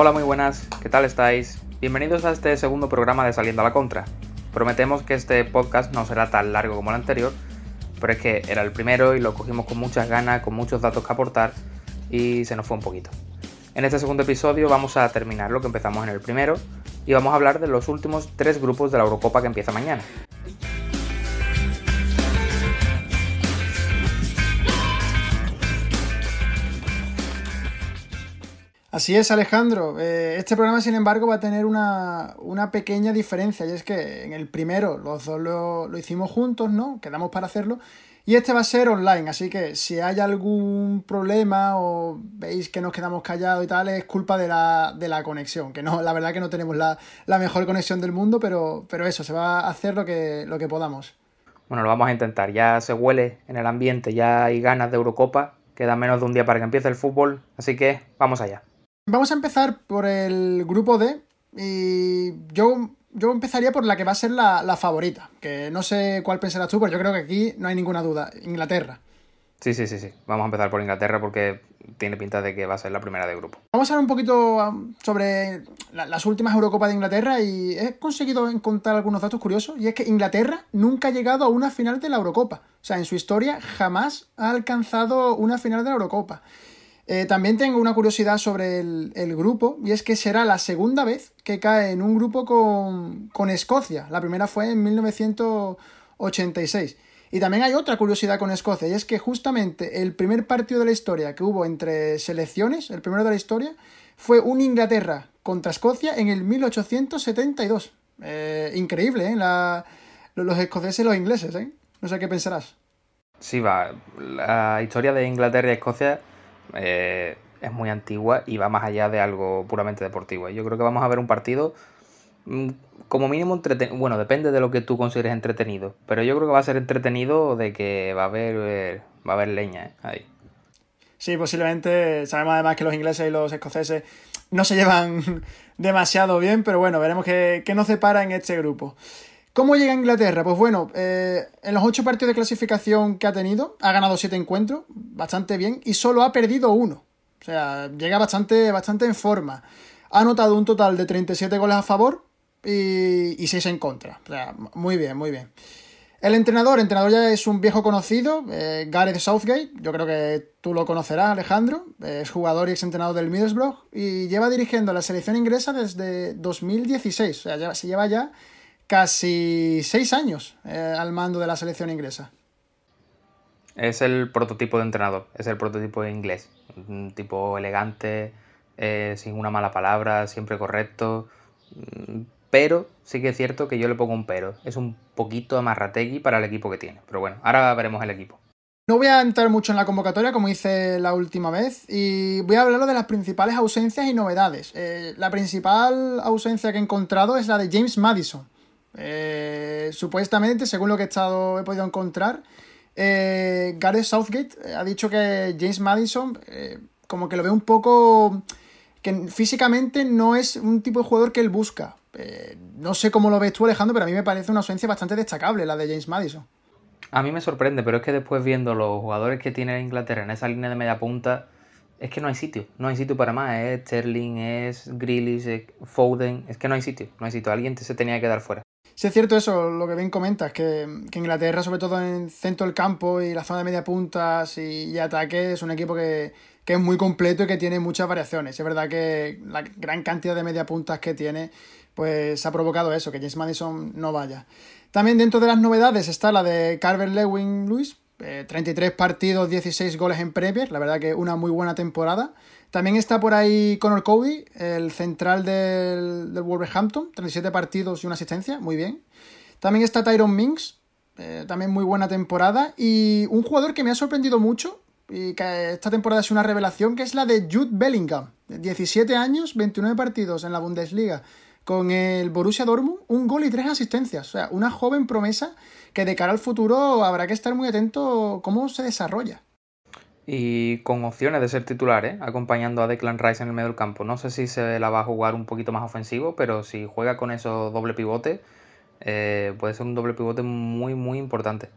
Hola, muy buenas, ¿qué tal estáis? Bienvenidos a este segundo programa de Saliendo a la Contra. Prometemos que este podcast no será tan largo como el anterior, pero es que era el primero y lo cogimos con muchas ganas, con muchos datos que aportar y se nos fue un poquito. En este segundo episodio vamos a terminar lo que empezamos en el primero y vamos a hablar de los últimos tres grupos de la Eurocopa que empieza mañana. Así es, Alejandro. Eh, este programa, sin embargo, va a tener una, pequeña diferencia, y es que en el primero los dos lo, hicimos juntos, ¿no? Quedamos para hacerlo, y este va a ser online, así que si hay algún problema o veis que nos quedamos callados y tal, es culpa de la, de la conexión, que no, la verdad que no tenemos la, mejor conexión del mundo, pero, pero eso, se va a hacer lo que, lo que podamos. Bueno, lo vamos a intentar, ya se huele en el ambiente, ya hay ganas de Eurocopa, queda menos de un día para que empiece el fútbol, así que vamos allá. Vamos a empezar por el grupo D y yo, yo empezaría por la que va a ser la, favorita, que no sé cuál pensarás tú, pero yo creo que aquí no hay ninguna duda, Inglaterra. Sí, sí, sí, sí. Vamos a empezar por Inglaterra porque tiene pinta de que va a ser la primera de grupo. Vamos a hablar un poquito um, sobre las últimas Eurocopas de Inglaterra y he conseguido encontrar algunos datos curiosos y es que Inglaterra nunca ha llegado a una final de la Eurocopa. O sea, en su historia jamás ha alcanzado una final de la Eurocopa. Eh, también tengo una curiosidad sobre el, grupo, y es que será la segunda vez que cae en un grupo con, Escocia. La primera fue en 1986. Y también hay otra curiosidad con Escocia, y es que justamente el primer partido de la historia que hubo entre selecciones, el primero de la historia, fue un Inglaterra contra Escocia en el 1872. Eh, increíble, ¿eh? los escoceses y los ingleses, ¿eh? No sé qué pensarás. Sí, va. La historia de Inglaterra y Escocia eh, es muy antigua y va más allá de algo puramente deportivo. Yo creo que vamos a ver un partido mm, como mínimo entretenido. Bueno, depende de lo que tú consideres entretenido, pero yo creo que va a ser entretenido de que va a haber, va a haber leña eh, ahí. Sí, posiblemente. Sabemos además que los ingleses y los escoceses no se llevan demasiado bien, pero bueno, veremos qué, qué nos separa en este grupo. ¿Cómo llega a Inglaterra? Pues bueno, eh, en los ocho partidos de clasificación que ha tenido, ha ganado siete encuentros, bastante bien, y solo ha perdido uno. O sea, llega bastante, bastante en forma. Ha anotado un total de 37 goles a favor y, y 6 en contra. O sea, muy bien, muy bien. El entrenador, entrenador ya es un viejo conocido, eh, Gareth Southgate, yo creo que tú lo conocerás, Alejandro, es jugador y ex entrenador del Middlesbrough y lleva dirigiendo la selección inglesa desde 2016, o sea, se lleva ya casi seis años eh, al mando de la selección inglesa. Es el prototipo de entrenador, es el prototipo inglés. Un tipo elegante, eh, sin una mala palabra, siempre correcto. Mm, pero sí que es cierto que yo le pongo un pero. Es un poquito amarrategui para el equipo que tiene. Pero bueno, ahora veremos el equipo. No voy a entrar mucho en la convocatoria como hice la última vez y voy a hablar de las principales ausencias y novedades. Eh, la principal ausencia que he encontrado es la de James Madison. Eh, supuestamente, según lo que he, estado, he podido encontrar, eh, Gareth Southgate eh, ha dicho que James Madison como que lo ve un poco... que físicamente no es un tipo de jugador que él busca. no sé cómo lo ves tú, Alejandro, pero a mí me parece una ausencia bastante destacable la de James Madison. A mí me sorprende, pero es que después viendo los jugadores que tiene Inglaterra en esa línea de media punta, es que no hay sitio, no hay sitio para más. Es Sterling, es Grealish, es Foden, es que no hay sitio, no hay sitio. Alguien se tenía que dar fuera. Sí, es cierto eso, lo que bien comentas, que, que Inglaterra, sobre todo en centro del campo y la zona de media puntas y, ataque, es un equipo que, es muy completo y que tiene muchas variaciones. Es verdad que la gran cantidad de media puntas que tiene, pues ha provocado eso, que James Madison no vaya. También dentro de las novedades está la de Carver Lewin Lewis, 33 eh, partidos, 16 goles en Premier, la verdad que una muy buena temporada. También está por ahí Conor Cody, el central del, Wolverhampton, 37 partidos y una asistencia, muy bien. También está Tyron Minks, eh, también muy buena temporada. Y un jugador que me ha sorprendido mucho y que esta temporada es una revelación, que es la de Jude Bellingham. 17 años, 29 partidos en la Bundesliga con el Borussia Dortmund, un gol y tres asistencias. O sea, una joven promesa que de cara al futuro habrá que estar muy atento cómo se desarrolla y con opciones de ser titular, ¿eh? acompañando a Declan Rice en el medio del campo. No sé si se la va a jugar un poquito más ofensivo, pero si juega con esos doble pivote, eh, puede ser un doble pivote muy, muy importante.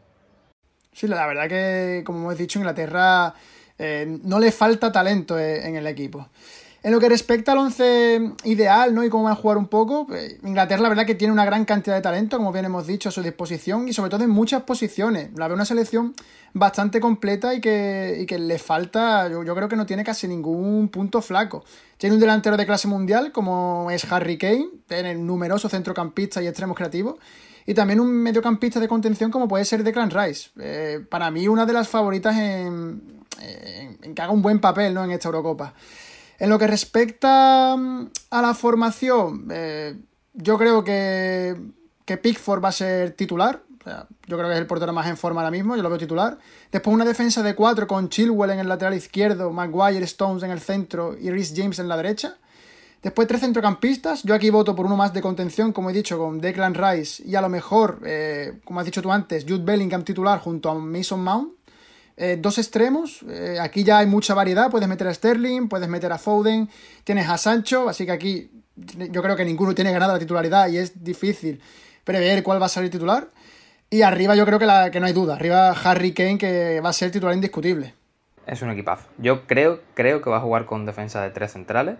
Sí, la verdad que, como hemos dicho, Inglaterra eh, no le falta talento en el equipo. En lo que respecta al once ideal, ¿no? Y cómo van a jugar un poco, pues, Inglaterra la verdad que tiene una gran cantidad de talento, como bien hemos dicho, a su disposición y sobre todo en muchas posiciones. La veo una selección bastante completa y que, y que le falta, yo, creo que no tiene casi ningún punto flaco. Tiene un delantero de clase mundial como es Harry Kane, tiene numerosos centrocampistas y extremos creativos. Y también un mediocampista de contención como puede ser Declan Rice. Eh, para mí una de las favoritas en, en, en que haga un buen papel ¿no? en esta Eurocopa. En lo que respecta mm, a la formación, eh, yo creo que, que Pickford va a ser titular. O sea, yo creo que es el portero más en forma ahora mismo, yo lo veo titular. Después una defensa de cuatro con Chilwell en el lateral izquierdo, Maguire, Stones en el centro y Rhys James en la derecha. Después tres centrocampistas. Yo aquí voto por uno más de contención, como he dicho, con Declan Rice y a lo mejor, eh, como has dicho tú antes, Jude Bellingham titular junto a Mason Mount. Eh, dos extremos, eh, aquí ya hay mucha variedad, puedes meter a Sterling, puedes meter a Foden, tienes a Sancho, así que aquí yo creo que ninguno tiene ganada la titularidad y es difícil prever cuál va a salir titular. Y arriba yo creo que, la, que no hay duda, arriba Harry Kane que va a ser titular indiscutible. Es un equipazo. Yo creo, creo que va a jugar con defensa de tres centrales,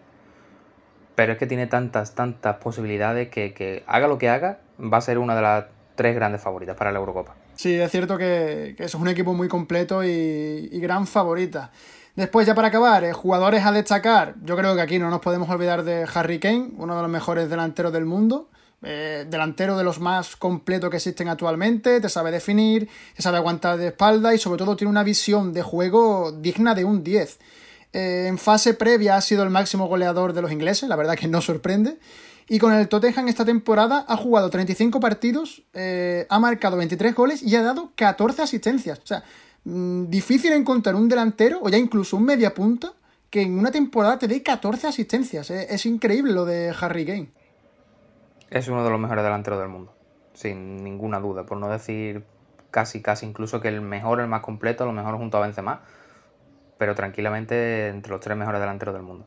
pero es que tiene tantas, tantas posibilidades que, que haga lo que haga, va a ser una de las tres grandes favoritas para la Eurocopa. Sí, es cierto que, que es un equipo muy completo y, gran favorita. Después, ya para acabar, eh, jugadores a destacar. Yo creo que aquí no nos podemos olvidar de Harry Kane, uno de los mejores delanteros del mundo. Eh, delantero de los más completos que existen actualmente, te sabe definir, te sabe aguantar de espalda y sobre todo tiene una visión de juego digna de un 10. Eh, en fase previa ha sido el máximo goleador de los ingleses, la verdad que no sorprende. Y con el Tottenham esta temporada ha jugado 35 partidos, eh, ha marcado 23 goles y ha dado 14 asistencias. O sea, mmm, difícil encontrar un delantero o ya incluso un media punta que en una temporada te dé 14 asistencias. Eh, es increíble lo de Harry Kane. Es uno de los mejores delanteros del mundo, sin ninguna duda, por no decir casi, casi incluso que el mejor, el más completo, lo mejor junto a Benzema, pero tranquilamente entre los tres mejores delanteros del mundo.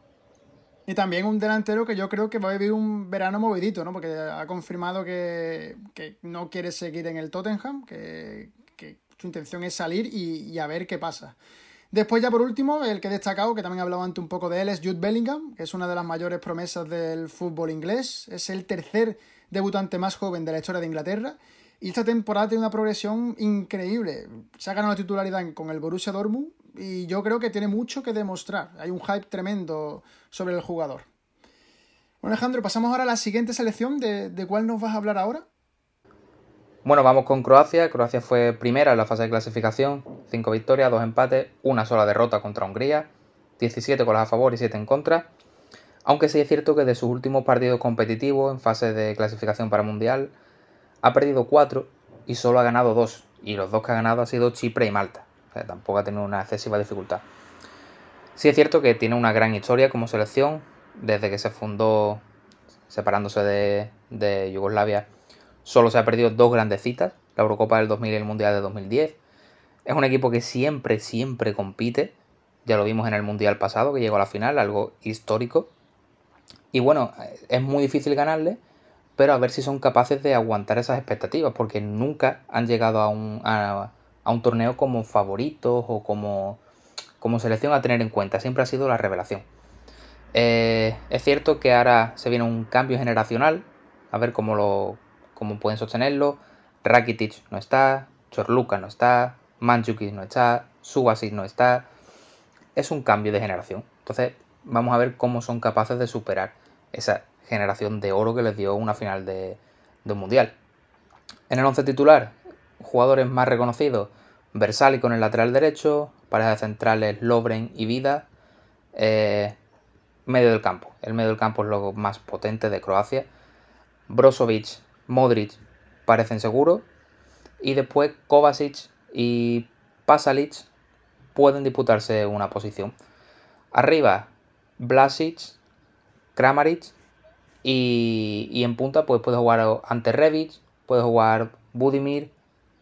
Y también un delantero que yo creo que va a vivir un verano movidito, ¿no? Porque ha confirmado que, que no quiere seguir en el Tottenham, que, que su intención es salir y, a ver qué pasa. Después ya por último, el que he destacado, que también hablaba antes un poco de él, es Jude Bellingham, que es una de las mayores promesas del fútbol inglés. Es el tercer debutante más joven de la historia de Inglaterra. Y esta temporada tiene una progresión increíble. Se ha ganado la titularidad con el Borussia Dortmund y yo creo que tiene mucho que demostrar. Hay un hype tremendo sobre el jugador. Bueno, Alejandro, pasamos ahora a la siguiente selección. ¿De, de cuál nos vas a hablar ahora? Bueno, vamos con Croacia. Croacia fue primera en la fase de clasificación. Cinco victorias, dos empates, una sola derrota contra Hungría. 17 goles a favor y 7 en contra. Aunque sí es cierto que de sus últimos partidos competitivos en fase de clasificación para Mundial ha perdido 4 y solo ha ganado 2. Y los dos que ha ganado han sido Chipre y Malta. O sea, tampoco ha tenido una excesiva dificultad. Sí es cierto que tiene una gran historia como selección. Desde que se fundó separándose de, de Yugoslavia, solo se ha perdido dos grandes citas, la Eurocopa del 2000 y el Mundial de 2010. Es un equipo que siempre, siempre compite. Ya lo vimos en el Mundial pasado, que llegó a la final, algo histórico. Y bueno, es muy difícil ganarle, pero a ver si son capaces de aguantar esas expectativas, porque nunca han llegado a un, a, a un torneo como favoritos o como, como selección a tener en cuenta. Siempre ha sido la revelación. Eh, es cierto que ahora se viene un cambio generacional, a ver cómo, lo, cómo pueden sostenerlo. Rakitic no está, Chorluka no está, Mandzukic no está, Subasic no está. Es un cambio de generación. Entonces vamos a ver cómo son capaces de superar esa generación de oro que les dio una final de, de un mundial. En el 11 titular, jugadores más reconocidos, Versali con el lateral derecho, parejas centrales Lobren y Vida, eh, medio del campo. El medio del campo es lo más potente de Croacia. Brozovic, Modric parecen seguros. Y después Kovacic y Pasalic pueden disputarse una posición. Arriba, Blasic, Kramaric. Y, y, en punta pues puede jugar ante Revic, puede jugar Budimir,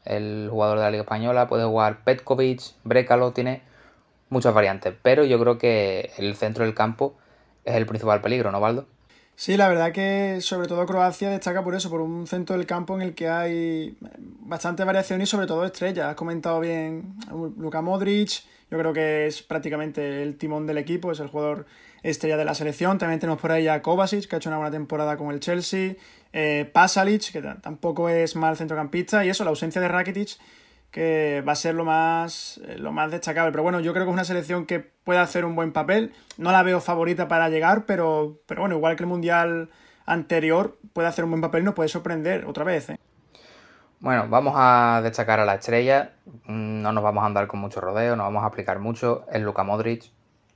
el jugador de la Liga Española, puede jugar Petkovic, Brekalo, tiene muchas variantes. Pero yo creo que el centro del campo es el principal peligro, ¿no, Valdo? Sí, la verdad que sobre todo Croacia destaca por eso, por un centro del campo en el que hay bastante variación y sobre todo estrellas. Has comentado bien Luka Modric, yo creo que es prácticamente el timón del equipo, es el jugador estrella de la selección. También tenemos por ahí a Kovacic, que ha hecho una buena temporada con el Chelsea. Eh, Pasalic, que tampoco es mal centrocampista. Y eso, la ausencia de Rakitic, que va a ser lo más, eh, lo más destacable. Pero bueno, yo creo que es una selección que puede hacer un buen papel. No la veo favorita para llegar, pero, pero bueno, igual que el Mundial anterior, puede hacer un buen papel y nos puede sorprender otra vez. ¿eh? Bueno, vamos a destacar a la estrella. No nos vamos a andar con mucho rodeo, no vamos a aplicar mucho. Es Luka Modric.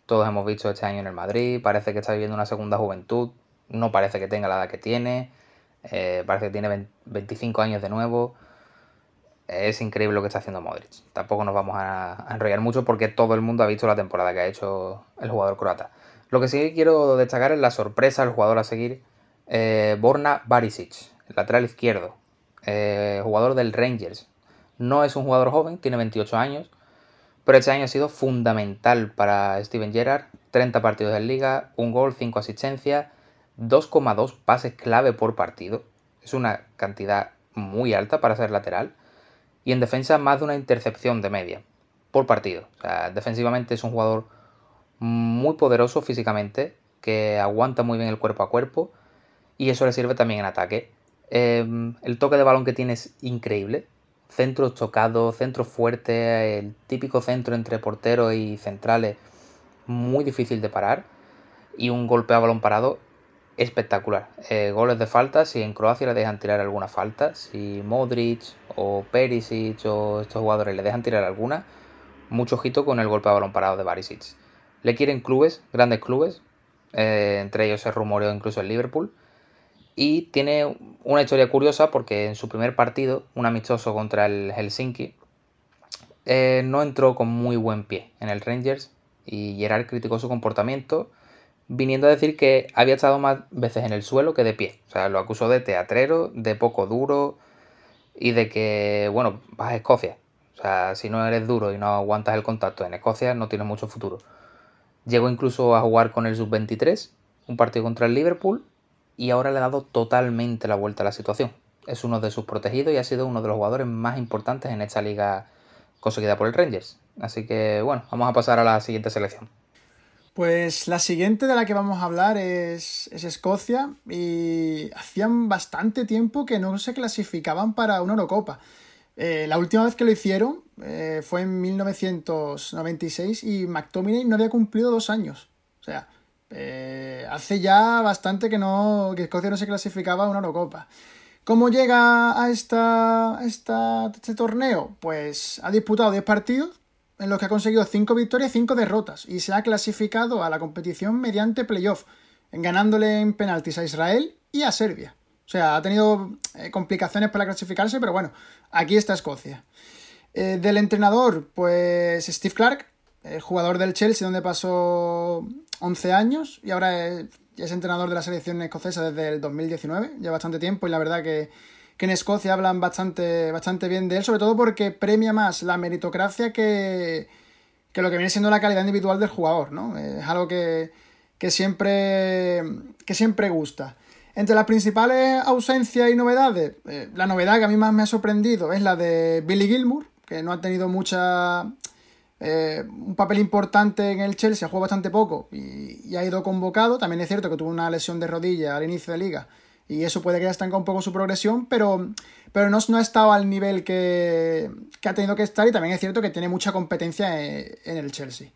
Todos hemos visto este año en el Madrid. Parece que está viviendo una segunda juventud. No parece que tenga la edad que tiene. Eh, parece que tiene 25 años de nuevo es increíble lo que está haciendo Modric. Tampoco nos vamos a, enrollar mucho porque todo el mundo ha visto la temporada que ha hecho el jugador croata. Lo que sí quiero destacar es la sorpresa del jugador a seguir, eh, Borna Barisic, lateral izquierdo, eh, jugador del Rangers. No es un jugador joven, tiene 28 años, pero este año ha sido fundamental para Steven Gerrard. 30 partidos en liga, un gol, 5 asistencias, 2,2 pases clave por partido. Es una cantidad muy alta para ser lateral y en defensa más de una intercepción de media por partido. Defensivamente es un jugador muy poderoso físicamente, que aguanta muy bien el cuerpo a cuerpo y eso le sirve también en ataque. Em, el toque de balón que tiene es increíble. Centro chocado, centro fuerte, el típico centro entre portero y centrales muy difícil de parar. Y un golpe a balón parado espectacular. Eh, goles de falta, si en Croacia le dejan tirar alguna falta, si Modric o Perisic o estos jugadores le dejan tirar alguna, mucho ojito con el golpe a balón parado de Barisic. Le quieren clubes, grandes clubes, eh, entre ellos se rumoreó incluso el Liverpool. Y tiene una historia curiosa porque en su primer partido, un amistoso contra el Helsinki, eh, no entró con muy buen pie en el Rangers y Gerard criticó su comportamiento viniendo a decir que había estado más veces en el suelo que de pie. O sea, lo acusó de teatrero, de poco duro y de que, bueno, vas a Escocia. O sea, si no eres duro y no aguantas el contacto en Escocia, no tienes mucho futuro. Llegó incluso a jugar con el sub-23, un partido contra el Liverpool, y ahora le ha dado totalmente la vuelta a la situación. Es uno de sus protegidos y ha sido uno de los jugadores más importantes en esta liga conseguida por el Rangers. Así que, bueno, vamos a pasar a la siguiente selección. Pues la siguiente de la que vamos a hablar es, Escocia y hacían bastante tiempo que no se clasificaban para una Eurocopa. Eh, la última vez que lo hicieron eh, fue en 1996 y McTominay no había cumplido dos años. O sea, eh, hace ya bastante que, no, que Escocia no se clasificaba a una Eurocopa. ¿Cómo llega a, esta, este torneo? Pues ha disputado 10 partidos, en los que ha conseguido 5 victorias y 5 derrotas y se ha clasificado a la competición mediante playoff, ganándole en penaltis a Israel y a Serbia. O sea, ha tenido eh, complicaciones para clasificarse, pero bueno, aquí está Escocia. Eh, del entrenador, pues Steve Clark, jugador del Chelsea, donde pasó 11 años y ahora es, es entrenador de la selección escocesa desde el 2019, ya bastante tiempo y la verdad que que en Escocia hablan bastante, bastante bien de él, sobre todo porque premia más la meritocracia que, que lo que viene siendo la calidad individual del jugador, ¿no? Es algo que, siempre, que siempre gusta. Entre las principales ausencias y novedades, eh, la novedad que a mí más me ha sorprendido es la de Billy Gilmour, que no ha tenido mucha eh, un papel importante en el Chelsea, ha jugado bastante poco y, ha ido convocado. También es cierto que tuvo una lesión de rodilla al inicio de liga y eso puede que haya estancado un poco su progresión, pero, pero no, no ha estado al nivel que, ha tenido que estar y también es cierto que tiene mucha competencia en, el Chelsea.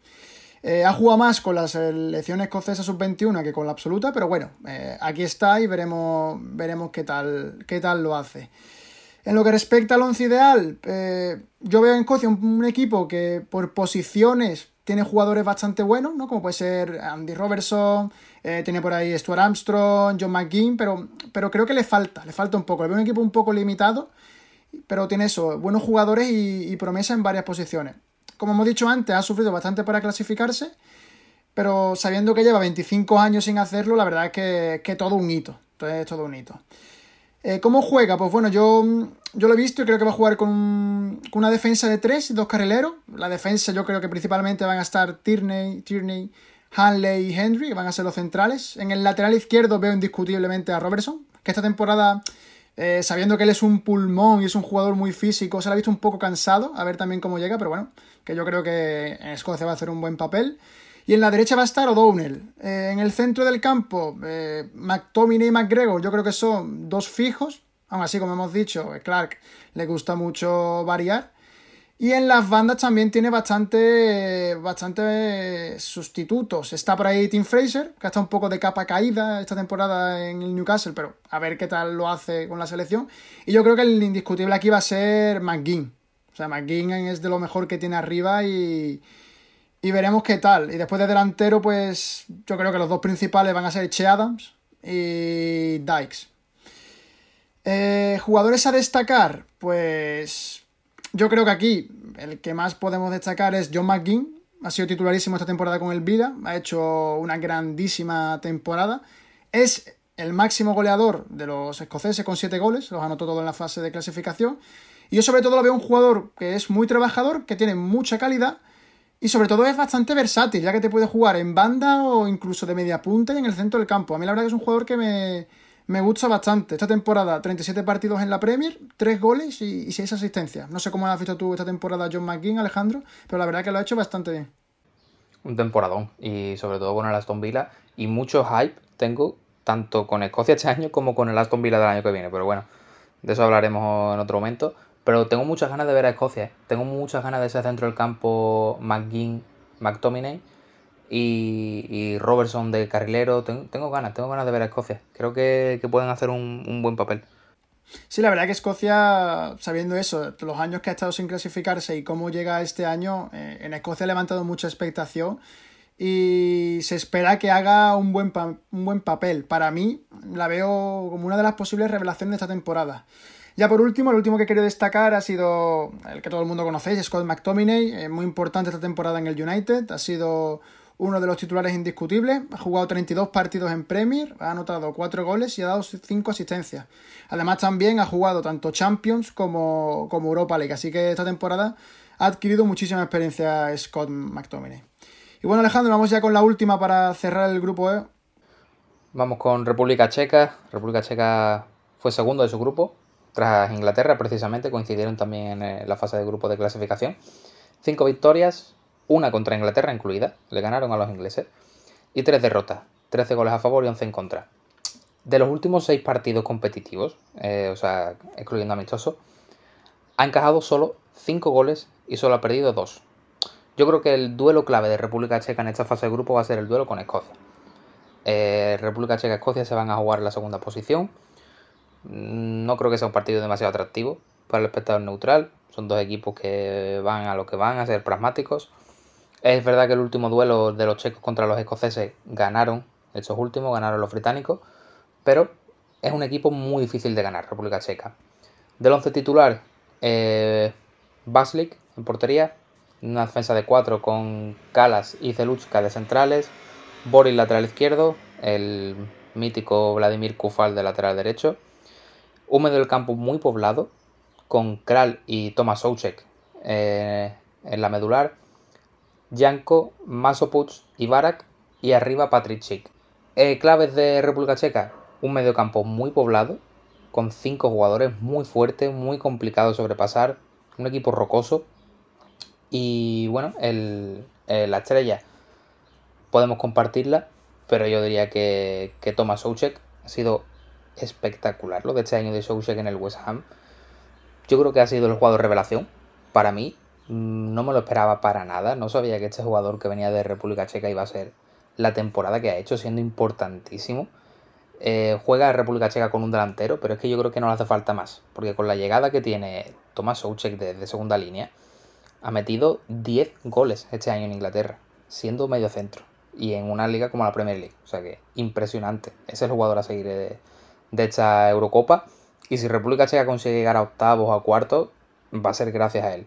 Eh, ha jugado más con la selección escocesa sub-21 que con la absoluta, pero bueno, eh, aquí está y veremos, veremos qué, tal, qué tal lo hace. En lo que respecta al once ideal, eh, yo veo en Escocia un, equipo que por posiciones tiene jugadores bastante buenos, ¿no? Como puede ser Andy Robertson, eh, tiene por ahí Stuart Armstrong, John McGinn, pero, pero creo que le falta, le falta un poco. Le veo un equipo un poco limitado, pero tiene eso, buenos jugadores y, promesa en varias posiciones. Como hemos dicho antes, ha sufrido bastante para clasificarse, pero sabiendo que lleva 25 años sin hacerlo, la verdad es que, que todo un hito. Entonces es todo un hito. Eh, ¿Cómo juega? Pues bueno, yo, yo lo he visto y creo que va a jugar con, una defensa de tres dos carrileros. La defensa yo creo que principalmente van a estar Tierney, Tierney Hanley y Henry, que van a ser los centrales. En el lateral izquierdo veo indiscutiblemente a Robertson, que esta temporada Eh, sabiendo que él es un pulmón y es un jugador muy físico, se le ha visto un poco cansado, a ver también cómo llega, pero bueno, que yo creo que en Escocia va a hacer un buen papel. Y en la derecha va a estar O'Donnell. Eh, en el centro del campo, eh, McTominay y McGregor, yo creo que son dos fijos. Aún así, como hemos dicho, Clark le gusta mucho variar. Y en las bandas también tiene bastante, bastante sustitutos. Está por ahí Tim Fraser, que está un poco de capa caída esta temporada en el Newcastle, pero a ver qué tal lo hace con la selección. Y yo creo que el indiscutible aquí va a ser McGinn. O sea, McGinn es de lo mejor que tiene arriba y, y veremos qué tal. Y después de delantero, pues yo creo que los dos principales van a ser Che Adams y Dykes. Eh, jugadores a destacar, pues yo creo que aquí el que más podemos destacar es John McGinn. Ha sido titularísimo esta temporada con el Vida. Ha hecho una grandísima temporada. Es el máximo goleador de los escoceses con 7 goles. Los anotó todo en la fase de clasificación. Y yo sobre todo lo veo un jugador que es muy trabajador, que tiene mucha calidad. Y sobre todo es bastante versátil, ya que te puede jugar en banda o incluso de media punta y en el centro del campo. A mí la verdad que es un jugador que me, me gusta bastante. Esta temporada, 37 partidos en la Premier, 3 goles y, 6 asistencias. No sé cómo has visto tú esta temporada John McGinn, Alejandro, pero la verdad que lo ha hecho bastante bien. Un temporadón, y sobre todo con el Aston Villa. Y mucho hype tengo, tanto con Escocia este año como con el Aston Villa del año que viene. Pero bueno, de eso hablaremos en otro momento. Pero tengo muchas ganas de ver a Escocia. ¿eh? Tengo muchas ganas de ese centro del campo McGinn, McTominay y, Robertson de carrilero. Tengo, ganas, tengo ganas de ver a Escocia. Creo que, pueden hacer un, buen papel. Sí, la verdad que Escocia, sabiendo eso, los años que ha estado sin clasificarse y cómo llega este año, eh, en Escocia ha levantado mucha expectación y se espera que haga un buen, un buen papel. Para mí, la veo como una de las posibles revelaciones de esta temporada. Ya por último, el último que quiero destacar ha sido el que todo el mundo conocéis, Scott McTominay, eh, muy importante esta temporada en el United, ha sido uno de los titulares indiscutibles. Ha jugado 32 partidos en Premier, ha anotado 4 goles y ha dado 5 asistencias. Además, también ha jugado tanto Champions como, como Europa League. Así que esta temporada ha adquirido muchísima experiencia Scott McTominay. Y bueno, Alejandro, vamos ya con la última para cerrar el grupo E. Vamos con República Checa. República Checa fue segundo de su grupo, tras Inglaterra precisamente, coincidieron también en la fase de grupo de clasificación. Cinco victorias, una contra Inglaterra incluida, le ganaron a los ingleses, y tres derrotas, 13 goles a favor y 11 en contra. De los últimos seis partidos competitivos, eh, o sea, excluyendo amistosos, ha encajado solo 5 goles y solo ha perdido 2. Yo creo que el duelo clave de República Checa en esta fase de grupo va a ser el duelo con Escocia. Eh, República Checa y Escocia se van a jugar la segunda posición. No creo que sea un partido demasiado atractivo para el espectador neutral. Son dos equipos que van a lo que van, a ser pragmáticos. Es verdad que el último duelo de los checos contra los escoceses ganaron, estos últimos ganaron los británicos, pero es un equipo muy difícil de ganar, República Checa. Del once titular, eh, Baslik en portería, una defensa de cuatro con Kalas y Zelutska de centrales, Boris lateral izquierdo, el mítico Vladimir Kufal de lateral derecho, húmedo del campo muy poblado, con Kral y Tomas Soucek eh, en la medular, Janko, Masopuc y Barak y arriba Patrick. Eh, claves de República Checa, un mediocampo muy poblado, con cinco jugadores muy fuertes, muy complicado de sobrepasar, un equipo rocoso y bueno, el, eh, la estrella podemos compartirla, pero yo diría que, que Thomas Soucek ha sido espectacular lo de este año de Soucek en el West Ham. Yo creo que ha sido el jugador revelación para mí no me lo esperaba para nada. No sabía que este jugador que venía de República Checa iba a ser la temporada que ha hecho, siendo importantísimo. Eh, juega República Checa con un delantero, pero es que yo creo que no le hace falta más. Porque con la llegada que tiene Tomás Soucek de, segunda línea, ha metido 10 goles este año en Inglaterra, siendo medio centro. Y en una liga como la Premier League. O sea que impresionante. Es el jugador a seguir de, de esta Eurocopa. Y si República Checa consigue llegar a octavos o a cuartos, va a ser gracias a él.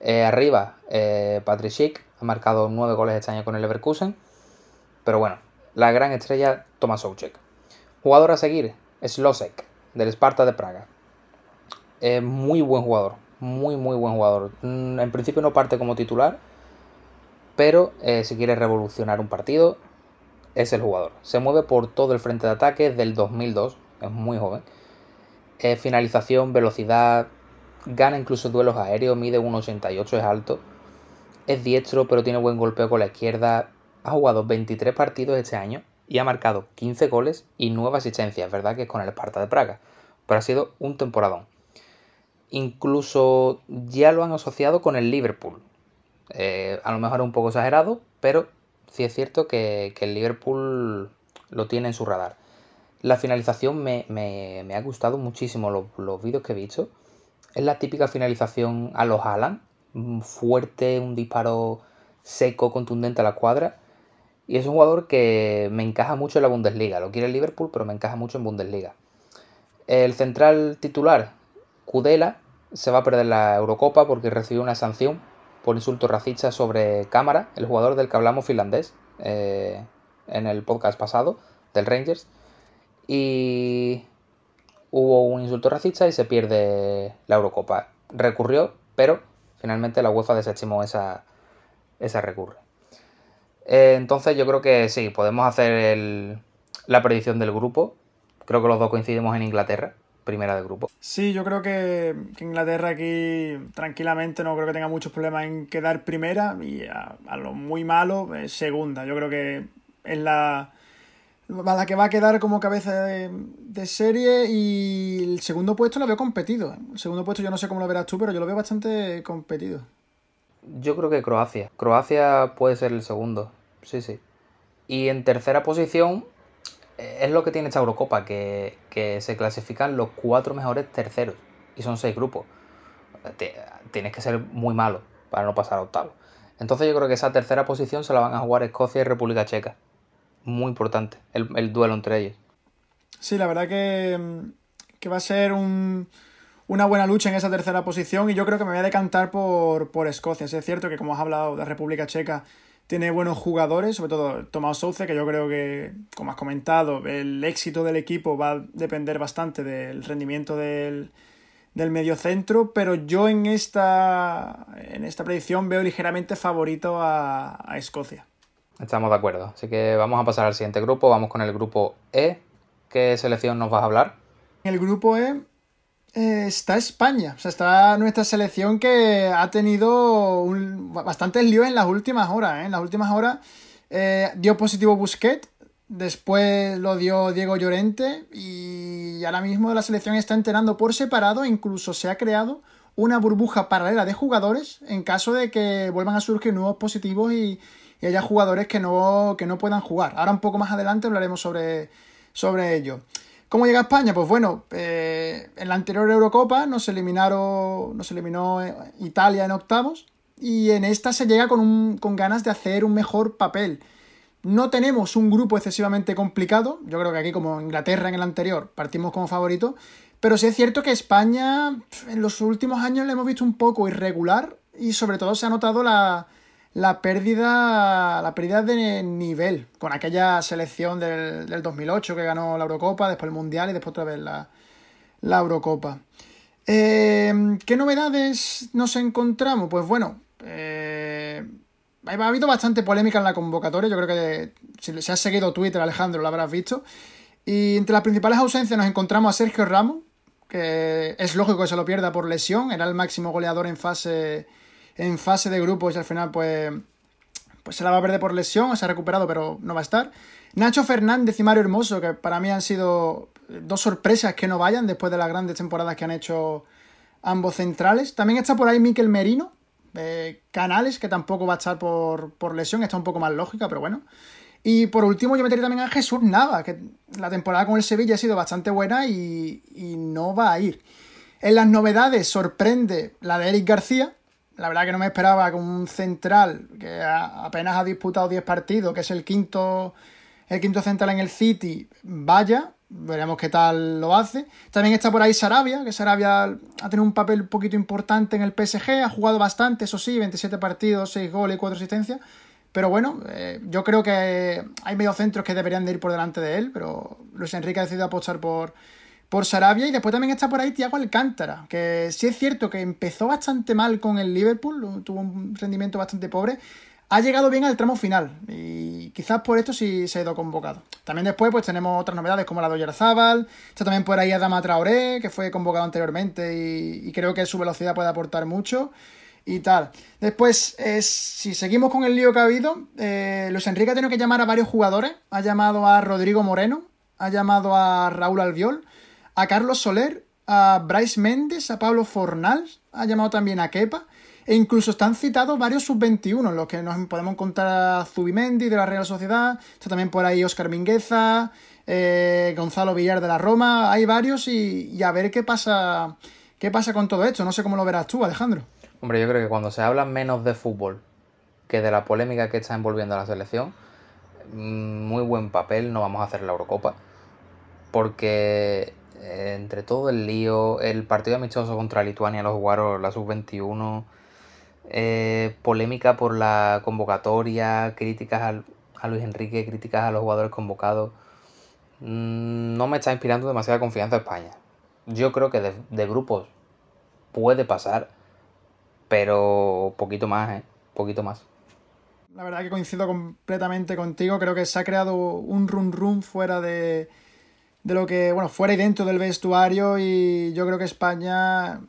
Eh, arriba, eh, ha marcado 9 goles este año con el Leverkusen. Pero bueno, la gran estrella Tomas Soucek. Jugador a seguir, Slosek, del Sparta de Praga. muy buen jugador, muy muy buen jugador. Mm, en principio no parte como titular, pero eh, si quiere revolucionar un partido, es el jugador. Se mueve por todo el frente de ataque del 2002, es muy joven. Eh, finalización, velocidad, gana incluso duelos aéreos, mide 1,88, es alto. Es diestro, pero tiene buen golpeo con la izquierda. Ha jugado 23 partidos este año y ha marcado 15 goles y 9 asistencias, ¿verdad? Que es con el Esparta de Praga. Pero ha sido un temporadón. Incluso ya lo han asociado con el Liverpool. Eh, a lo mejor es un poco exagerado, pero sí es cierto que, el Liverpool lo tiene en su radar. La finalización me, ha gustado muchísimo los, los vídeos que he visto. Es la típica finalización a los Alan. Fuerte, un disparo seco, contundente a la cuadra. Y es un jugador que me encaja mucho en la Bundesliga. Lo quiere el Liverpool, pero me encaja mucho en Bundesliga. El central titular, Kudela, se va a perder la Eurocopa porque recibió una sanción por insulto racista sobre cámara, el jugador del que hablamos finlandés eh, en el podcast pasado, del Rangers. Y hubo un insulto racista y se pierde la Eurocopa. Recurrió, pero finalmente la UEFA desestimó esa, esa recurre. Eh, entonces yo creo que sí, podemos hacer la predicción del grupo. Creo que los dos coincidimos en Inglaterra, primera de grupo. Sí, yo creo que, Inglaterra aquí tranquilamente no creo que tenga muchos problemas en quedar primera y a, lo muy malo segunda. Yo creo que es la, la que va a quedar como cabeza de, serie y el segundo puesto lo veo competido. El segundo puesto yo no sé cómo lo verás tú, pero yo lo veo bastante competido. Yo creo que Croacia. Croacia puede ser el segundo. Sí, sí. Y en tercera posición eh, es lo que tiene esta Eurocopa, que, se clasifican los cuatro mejores terceros. Y son seis grupos. Tienes que ser muy malo para no pasar a octavo. Entonces yo creo que esa tercera posición se la van a jugar Escocia y República Checa. Muy importante el, duelo entre ellos. Sí, la verdad que, que va a ser un, una buena lucha en esa tercera posición y yo creo que me voy a decantar por, por Escocia. es cierto que como has hablado de República Checa tiene buenos jugadores, sobre todo Tomás Souce, que yo creo que, como has comentado, el éxito del equipo va a depender bastante del rendimiento del, del mediocentro, pero yo en esta, en esta predicción veo ligeramente favorito a, a Escocia. Estamos de acuerdo, así que vamos a pasar al siguiente grupo, vamos con el grupo E. ¿Qué selección nos vas a hablar? En el grupo E eh, está España. O sea, está nuestra selección que ha tenido bastantes líos en las últimas horas. ¿eh? En las últimas horas eh, dio positivo Busquets, después lo dio Diego Llorente y ahora mismo la selección está entrenando por separado incluso se ha creado una burbuja paralela de jugadores en caso de que vuelvan a surgir nuevos positivos y, haya jugadores que no, que no puedan jugar. Ahora un poco más adelante hablaremos sobre, sobre ello. ¿Cómo llega a España? Pues bueno, eh, en la anterior Eurocopa nos eliminaron, nos eliminó eh, Italia en octavos y en esta se llega con, con ganas de hacer un mejor papel. No tenemos un grupo excesivamente complicado, yo creo que aquí como Inglaterra en el anterior partimos como favorito, pero sí es cierto que España en los últimos años le hemos visto un poco irregular y sobre todo se ha notado la, la pérdida, la pérdida de nivel con aquella selección del, del 2008 que ganó la Eurocopa, después el Mundial y después otra vez la, la Eurocopa. Eh, ¿Qué novedades nos encontramos? Pues bueno, eh, ha habido bastante polémica en la convocatoria. Yo creo que si, se has seguido Twitter, Alejandro, lo habrás visto. Y entre las principales ausencias nos encontramos a Sergio Ramos, que es lógico que se lo pierda por lesión. Era el máximo goleador en fase en fase de grupos y al final pues, pues se la va a perder por lesión, se ha recuperado pero no va a estar. Nacho Fernández y Mario Hermoso, que para mí han sido dos sorpresas que no vayan después de las grandes temporadas que han hecho ambos centrales. También está por ahí Miquel Merino, Canales, que tampoco va a estar por, por lesión, está un poco más lógica, pero bueno. Y por último, yo metería también a Jesús Nava, que la temporada con el Sevilla ha sido bastante buena y, y no va a ir. En las novedades sorprende la de Eric García, la verdad que no me esperaba que un central que apenas ha disputado 10 partidos, que es el quinto, el quinto central en el City, vaya. Veremos qué tal lo hace. También está por ahí Sarabia, que Sarabia ha tenido un papel un poquito importante en el PSG, ha jugado bastante, eso sí, 27 partidos, 6 goles y 4 asistencias. Pero bueno, eh, yo creo que hay mediocentros que deberían de ir por delante de él, pero Luis Enrique ha decidido apostar por, por Sarabia y después también está por ahí Thiago Alcántara, que sí es cierto que empezó bastante mal con el Liverpool, tuvo un rendimiento bastante pobre. ha llegado bien al tramo final y quizás por esto sí se ha ido convocado. También después pues tenemos otras novedades como la de Oyarzábal, está también por ahí Adama Traoré, que fue convocado anteriormente y, creo que su velocidad puede aportar mucho y tal. Después, es, si seguimos con el lío que ha habido, eh, Luis Enrique ha tenido que llamar a varios jugadores, ha llamado a Rodrigo Moreno, ha llamado a Raúl Albiol, a Carlos Soler, a Bryce Méndez, a Pablo Fornal, ha llamado también a Kepa. E incluso están citados varios sub-21, en los que nos podemos encontrar a Zubimendi de la Real Sociedad, está también por ahí Oscar Mingueza, eh, Gonzalo Villar de la Roma, hay varios y, a ver qué pasa, qué pasa con todo esto. No sé cómo lo verás tú, Alejandro. Hombre, yo creo que cuando se habla menos de fútbol que de la polémica que está envolviendo a la selección, mm, muy buen papel no vamos a hacer la Eurocopa. Porque entre todo el lío, el partido amistoso contra Lituania los jugaron la sub-21, eh, polémica por la convocatoria, críticas a Luis Enrique, críticas a los jugadores convocados. Mm, no me está inspirando demasiada confianza España. Yo creo que de, grupos puede pasar, pero poquito más, ¿eh? Poquito más. La verdad que coincido completamente contigo. Creo que se ha creado un run run fuera de, de lo que, bueno, fuera y dentro del vestuario y yo creo que España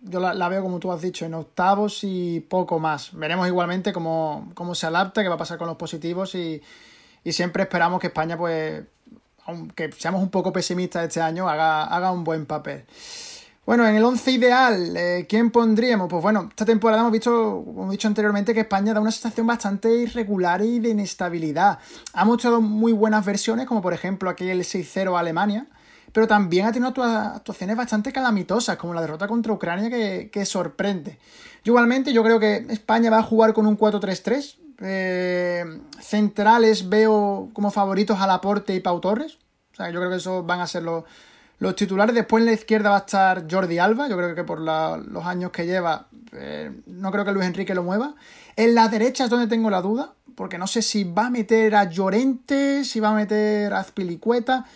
yo la, veo como tú has dicho, en octavos y poco más. Veremos igualmente cómo, se adapta, qué va a pasar con los positivos y, siempre esperamos que España, pues, aunque seamos un poco pesimistas este año, haga, haga un buen papel. Bueno, en el 11 ideal, eh, ¿quién pondríamos? Pues bueno, esta temporada hemos visto, como he dicho anteriormente, que España da una sensación bastante irregular y de inestabilidad. Ha mostrado muy buenas versiones, como por ejemplo aquel 6-0 a Alemania, pero también ha tenido actuaciones bastante calamitosas, como la derrota contra Ucrania, que, sorprende. igualmente, yo creo que España va a jugar con un 4-3-3. Eh, centrales veo como favoritos a Laporte y Pau Torres. O sea, yo creo que esos van a ser los, titulares. Después en la izquierda va a estar Jordi Alba. Yo creo que por los años que lleva, eh, no creo que Luis Enrique lo mueva. En la derecha es donde tengo la duda, porque no sé si va a meter a Llorente, si va a meter a Azpilicueta.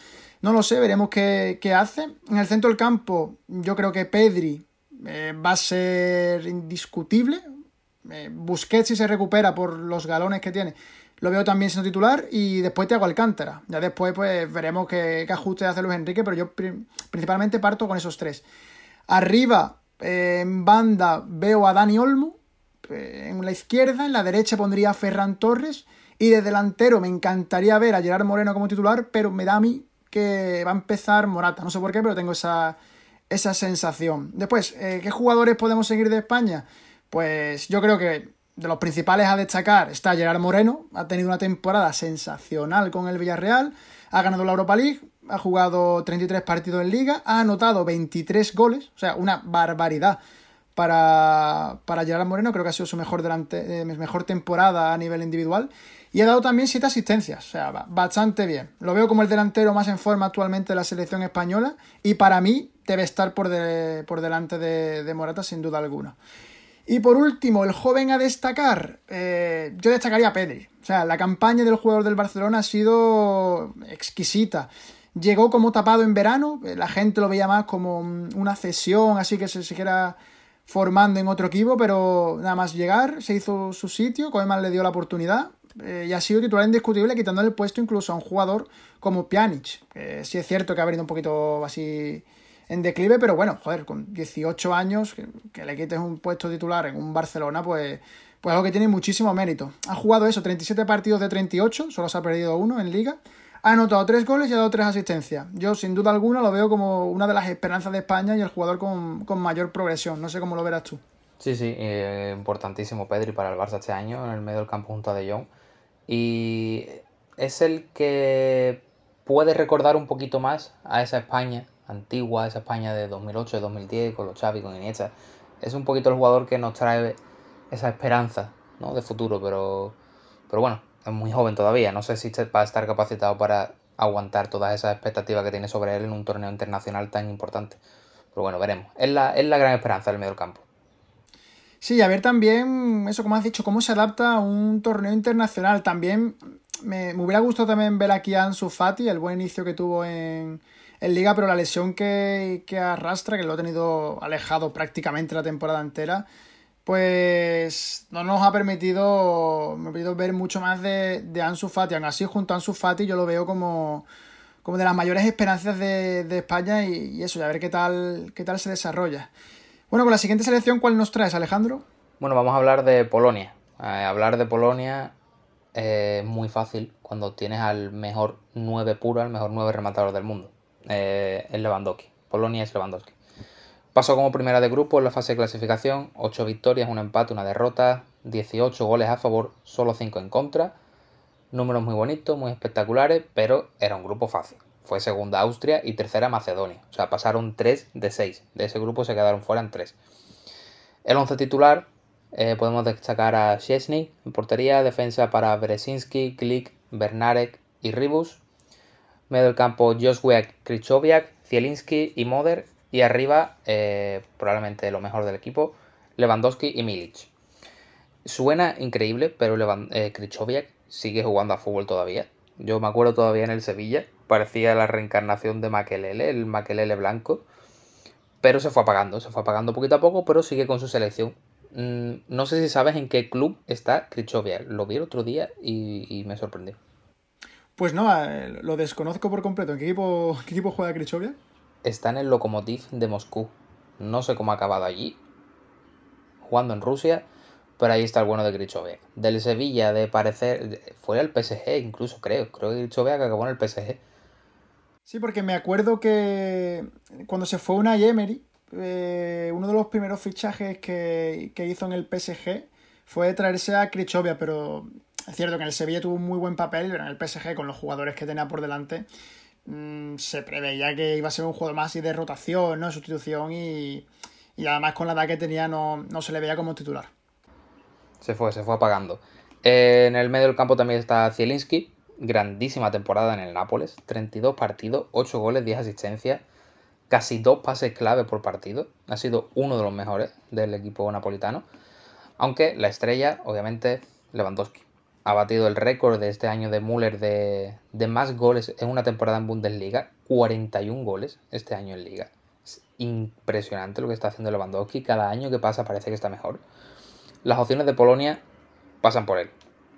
No lo sé, veremos qué, hace. En el centro del campo, yo creo que Pedri eh, va a ser indiscutible. Eh, si se recupera por los galones que tiene, lo veo también siendo titular. Y después te hago Alcántara. Ya después, pues veremos qué, ajuste hace Luis Enrique, pero yo principalmente parto con esos tres. Arriba, eh, en banda, veo a Dani Olmo. en la izquierda, en la derecha pondría a Ferran Torres. Y de delantero me encantaría ver a Gerard Moreno como titular, pero me da a mí que va a empezar Morata. No sé por qué, pero tengo esa, sensación. Después, eh, ¿qué jugadores podemos seguir de España? Pues yo creo que de los principales a destacar está Gerard Moreno. Ha tenido una temporada sensacional con el Villarreal. Ha ganado la Europa League. Ha jugado 33 partidos en liga. Ha anotado 23 goles. O sea, una barbaridad para, para Gerard Moreno. Creo que ha sido su mejor, delante, eh, mejor temporada a nivel individual. Y ha dado también siete asistencias, o sea, bastante bien. Lo veo como el delantero más en forma actualmente de la selección española y para mí debe estar por, por delante de, Morata sin duda alguna. Y por último, el joven a destacar, eh, yo destacaría a Pedri. O sea, la campaña del jugador del Barcelona ha sido exquisita. Llegó como tapado en verano, eh, la gente lo veía más como una cesión, así que se siguiera formando en otro equipo, pero nada más llegar, se hizo su sitio, Koeman le dio la oportunidad eh, y ha sido titular indiscutible, quitando el puesto incluso a un jugador como Pjanic. Que sí es cierto que ha venido un poquito así en declive, pero bueno, joder, con 18 años, que, le quites un puesto titular en un Barcelona, pues, pues algo que tiene muchísimo mérito. Ha jugado eso, 37 partidos de 38, solo se ha perdido uno en liga. Ha anotado 3 goles y ha dado 3 asistencias. Yo, sin duda alguna, lo veo como una de las esperanzas de España y el jugador con, con mayor progresión. No sé cómo lo verás tú. Sí, sí, eh, importantísimo Pedri para el Barça este año, en el medio del campo junto a De Jong y es el que puede recordar un poquito más a esa España antigua, esa España de 2008, de 2010, con los Xavi, con Iniesta. Es un poquito el jugador que nos trae esa esperanza ¿no? de futuro, pero, pero bueno, es muy joven todavía. No sé si va a estar capacitado para aguantar todas esas expectativas que tiene sobre él en un torneo internacional tan importante. Pero bueno, veremos. Es la, es la gran esperanza del medio campo. Sí, a ver también, eso como has dicho, cómo se adapta a un torneo internacional. También me, hubiera gustado también ver aquí a Ansu Fati, el buen inicio que tuvo en, Liga, pero la lesión que, arrastra, que lo ha tenido alejado prácticamente la temporada entera, pues no nos ha permitido, me ha permitido ver mucho más de, de Ansu Fati. Aún así, junto a Ansu Fati yo lo veo como, como de las mayores esperanzas de, España y, eso, ya ver qué tal, qué tal se desarrolla. Bueno, con la siguiente selección, ¿cuál nos traes, Alejandro? Bueno, vamos a hablar de Polonia. Eh, hablar de Polonia es muy fácil cuando tienes al mejor 9 puro, al mejor 9 rematador del mundo. Eh, es Lewandowski. Polonia es Lewandowski. Pasó como primera de grupo en la fase de clasificación, 8 victorias, un empate, una derrota, 18 goles a favor, solo 5 en contra. Números muy bonitos, muy espectaculares, pero era un grupo fácil. Fue segunda Austria y tercera Macedonia. O sea, pasaron 3 de 6. De ese grupo se quedaron fuera en 3. El 11 titular eh, podemos destacar a Szczesny en portería, defensa para Berezinski, Klik, Bernarek y Ribus. Medio del campo Joshua Krychowiak, Zielinski y Moder y arriba, eh, probablemente lo mejor del equipo, Lewandowski y Milic. Suena increíble, pero Levan eh, sigue jugando a fútbol todavía. Yo me acuerdo todavía en el Sevilla, parecía la reencarnación de Makelele, el Makelele blanco. Pero se fue apagando, se fue apagando poquito a poco, pero sigue con su selección. Mm, no sé si sabes en qué club está Krychowiak. Lo vi el otro día y, y me sorprendió. Pues no, eh, lo desconozco por completo. ¿En qué equipo, qué equipo juega Krychowiak? está en el Lokomotiv de Moscú. No sé cómo ha acabado allí, jugando en Rusia, pero ahí está el bueno de Grichovic. Del Sevilla, de parecer, fue al PSG incluso, creo. Creo que Grichovic acabó en el PSG. Sí, porque me acuerdo que cuando se fue una Emery, eh, uno de los primeros fichajes que, que, hizo en el PSG fue traerse a Krichovia, pero es cierto que en el Sevilla tuvo un muy buen papel, pero en el PSG con los jugadores que tenía por delante mmm, se preveía que iba a ser un juego más de rotación, ¿no? Sustitución y, y además con la edad que tenía no, no, se le veía como titular. Se fue, se fue apagando. Eh, en el medio del campo también está Zielinski, grandísima temporada en el Nápoles, 32 partidos, 8 goles, 10 asistencias, casi dos pases clave por partido. Ha sido uno de los mejores del equipo napolitano. Aunque la estrella, obviamente, Lewandowski ha batido el récord de este año de Müller de, de, más goles en una temporada en Bundesliga, 41 goles este año en liga. Es impresionante lo que está haciendo Lewandowski, cada año que pasa parece que está mejor. Las opciones de Polonia pasan por él.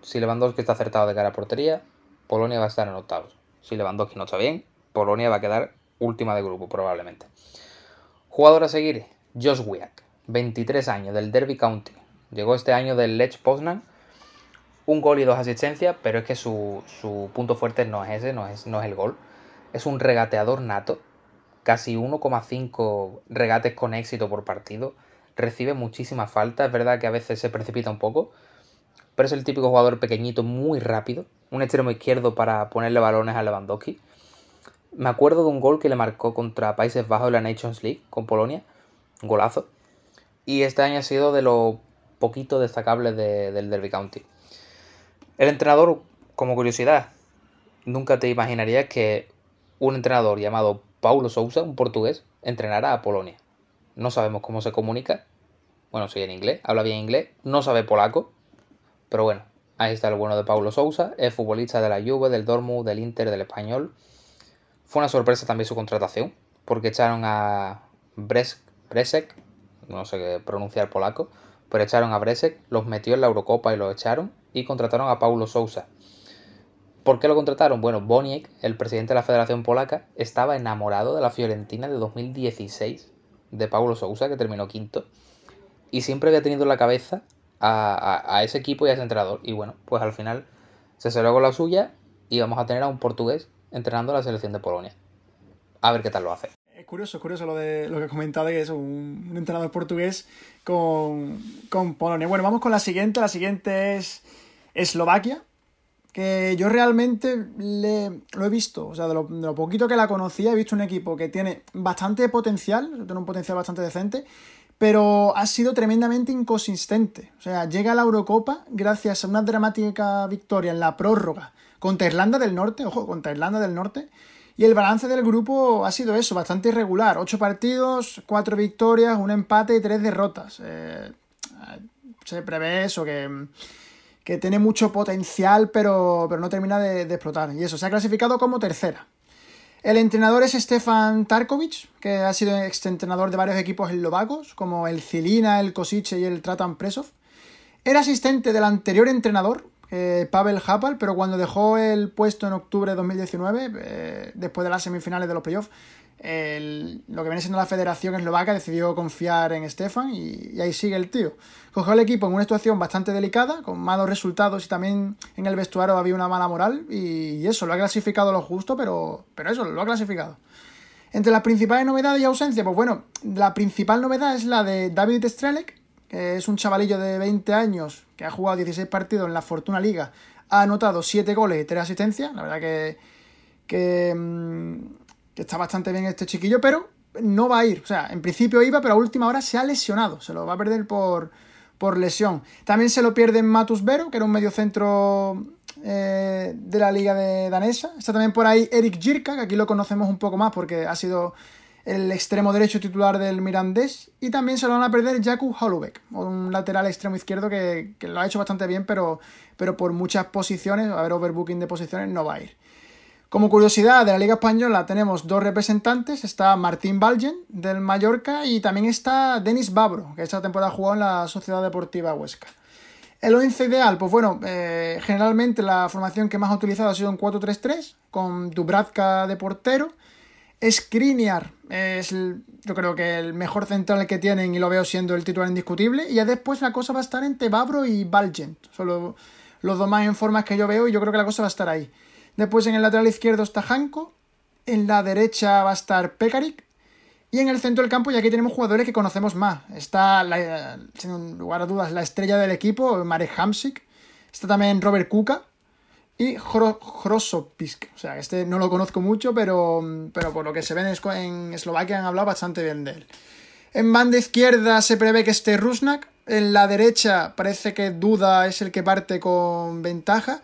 Si Lewandowski está acertado de cara a portería, Polonia va a estar en octavos. Si Lewandowski no está bien, Polonia va a quedar última de grupo probablemente. Jugador a seguir, Josh Wiak, 23 años del Derby County. Llegó este año del Lech Poznan un gol y dos asistencias, pero es que su, su punto fuerte no es ese, no es, no es el gol. Es un regateador nato, casi 1,5 regates con éxito por partido. Recibe muchísimas faltas, es verdad que a veces se precipita un poco, pero es el típico jugador pequeñito, muy rápido, un extremo izquierdo para ponerle balones a Lewandowski. Me acuerdo de un gol que le marcó contra Países Bajos en la Nations League con Polonia, golazo. Y este año ha sido de lo poquito destacable de, del Derby County. El entrenador, como curiosidad, nunca te imaginarías que un entrenador llamado Paulo Sousa, un portugués, entrenara a Polonia. No sabemos cómo se comunica. Bueno, soy en inglés, habla bien inglés, no sabe polaco. Pero bueno, ahí está el bueno de Paulo Sousa, es futbolista de la Juve, del Dortmund, del Inter, del Español. Fue una sorpresa también su contratación, porque echaron a Bresek, no sé qué pronunciar polaco, pero echaron a Bresek, los metió en la Eurocopa y los echaron y contrataron a Paulo Sousa. ¿Por qué lo contrataron? Bueno, Boniek, el presidente de la Federación Polaca, estaba enamorado de la Fiorentina de 2016, de Paulo Sousa, que terminó quinto, y siempre había tenido en la cabeza a, a, ese equipo y a ese entrenador. Y bueno, pues al final se salió con la suya y vamos a tener a un portugués entrenando a la selección de Polonia. A ver qué tal lo hace. Es curioso, es curioso lo de lo que he comentado de que es un, un entrenador portugués con, con Polonia. Bueno, vamos con la siguiente. La siguiente es Eslovaquia, que yo realmente le, lo he visto, o sea, de lo, poquito que la conocía, he visto un equipo que tiene bastante potencial, tiene un potencial bastante decente, pero ha sido tremendamente inconsistente. O sea, llega a la Eurocopa gracias a una dramática victoria en la prórroga contra Irlanda del Norte, ojo, contra Irlanda del Norte, y el balance del grupo ha sido eso, bastante irregular. Ocho partidos, cuatro victorias, un empate y tres derrotas. Eh, se prevé eso, que que tiene mucho potencial, pero, pero no termina de, explotar. Y eso, se ha clasificado como tercera. El entrenador es Stefan Tarkovic, que ha sido exentrenador de varios equipos eslovacos, como el Zilina, el Kosice y el Tratan Presov. Era asistente del anterior entrenador, eh, Pavel Hapal, pero cuando dejó el puesto en octubre de 2019, eh, después de las semifinales de los playoffs, lo que viene siendo la Federación Eslovaca decidió confiar en Stefan y, ahí sigue el tío. Cogió el equipo en una situación bastante delicada, con malos resultados y también en el vestuario había una mala moral y, eso, lo ha clasificado lo justo, pero, pero eso, lo ha clasificado. Entre las principales novedades y ausencias, pues bueno, la principal novedad es la de David Strelek, que es un chavalillo de 20 años que ha jugado 16 partidos en la Fortuna Liga, ha anotado 7 goles y 3 asistencias, la verdad que, que mm, que está bastante bien este chiquillo, pero no va a ir. O sea, en principio iba, pero a última hora se ha lesionado. Se lo va a perder por, por lesión. También se lo pierde Matus Vero, que era un mediocentro eh, de la liga de danesa. Está también por ahí Eric Jirka, que aquí lo conocemos un poco más porque ha sido el extremo derecho titular del Mirandés. Y también se lo van a perder Jakub Holubek, un lateral extremo izquierdo que, que, lo ha hecho bastante bien, pero, pero por muchas posiciones, a ver, overbooking de posiciones, no va a ir. Como curiosidad de la Liga Española tenemos dos representantes, está Martín Balgen del Mallorca y también está Denis Babro, que esta temporada ha jugado en la Sociedad Deportiva Huesca. El 11 ideal, pues bueno, eh, generalmente la formación que más ha utilizado ha sido en 4-3-3, con Dubravka de portero. Skriniar es, yo creo que el mejor central que tienen y lo veo siendo el titular indiscutible. Y ya después la cosa va a estar entre Babro y Balgen. Son los dos más en formas que yo veo y yo creo que la cosa va a estar ahí. Después en el lateral izquierdo está Janko. En la derecha va a estar Pekarik. Y en el centro del campo, y aquí tenemos jugadores que conocemos más. Está, sin lugar a dudas, la estrella del equipo, Marek Hamsik. Está también Robert Kuka. Y Hrosopisk. O sea, este no lo conozco mucho, pero, pero por lo que se ve en Eslovaquia han hablado bastante bien de él. En banda izquierda se prevé que esté Rusnak. En la derecha parece que Duda es el que parte con ventaja.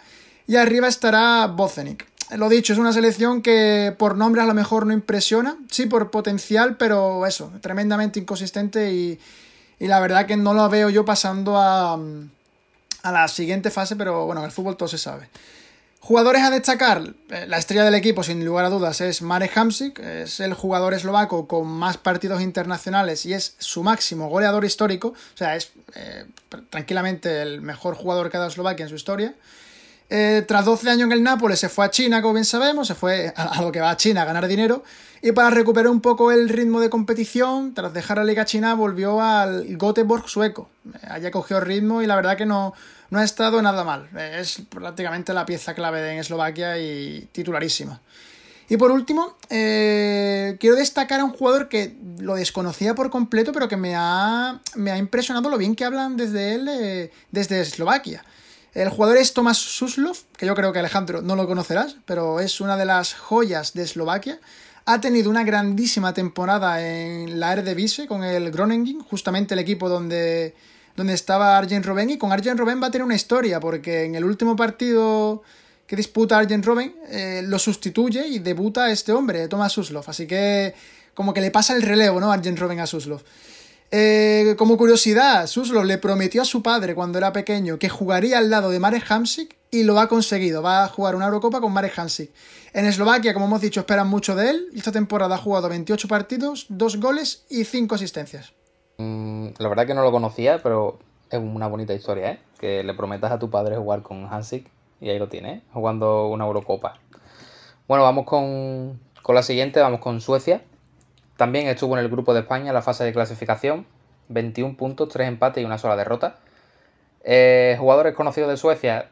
Y arriba estará Bozenic. Lo dicho, es una selección que por nombre a lo mejor no impresiona, sí por potencial, pero eso, tremendamente inconsistente y, la verdad que no lo veo yo pasando a, a la siguiente fase, pero bueno, en el fútbol todo se sabe. Jugadores a destacar, eh, la estrella del equipo sin lugar a dudas es Marek Hamsik, es el jugador eslovaco con más partidos internacionales y es su máximo goleador histórico, o sea, es eh, tranquilamente el mejor jugador que ha dado Eslovaquia en su historia. Eh, tras 12 años en el Nápoles se fue a China, como bien sabemos, se fue a, lo que va a China a ganar dinero. Y para recuperar un poco el ritmo de competición, tras dejar la Liga China, volvió al Göteborg sueco. Allá cogió ritmo y la verdad que no, no ha estado nada mal. Es prácticamente la pieza clave en Eslovaquia y titularísima. Y por último, eh, quiero destacar a un jugador que lo desconocía por completo, pero que me ha, me ha impresionado lo bien que hablan desde él, eh, desde Eslovaquia. El jugador es Tomás Suslov, que yo creo que Alejandro no lo conocerás, pero es una de las joyas de Eslovaquia. Ha tenido una grandísima temporada en la Eredivisie con el Groningen, justamente el equipo donde, donde estaba Arjen Robben. Y con Arjen Robben va a tener una historia, porque en el último partido que disputa Arjen Robben eh, lo sustituye y debuta este hombre, Tomás Suslov. Así que como que le pasa el relevo, ¿no? Arjen Robben a Suslov. Eh, como curiosidad, Suslo le prometió a su padre cuando era pequeño que jugaría al lado de Marek Hamsik y lo ha conseguido. Va a jugar una Eurocopa con Marek Hamsik. En Eslovaquia, como hemos dicho, esperan mucho de él. Esta temporada ha jugado 28 partidos, 2 goles y 5 asistencias. Mm, la verdad que no lo conocía, pero es una bonita historia, ¿eh? Que le prometas a tu padre jugar con Hamsik y ahí lo tiene, ¿eh? jugando una Eurocopa. Bueno, vamos con, con la siguiente, vamos con Suecia. También estuvo en el grupo de España en la fase de clasificación, 21 puntos, 3 empates y una sola derrota. Eh, jugadores conocidos de Suecia,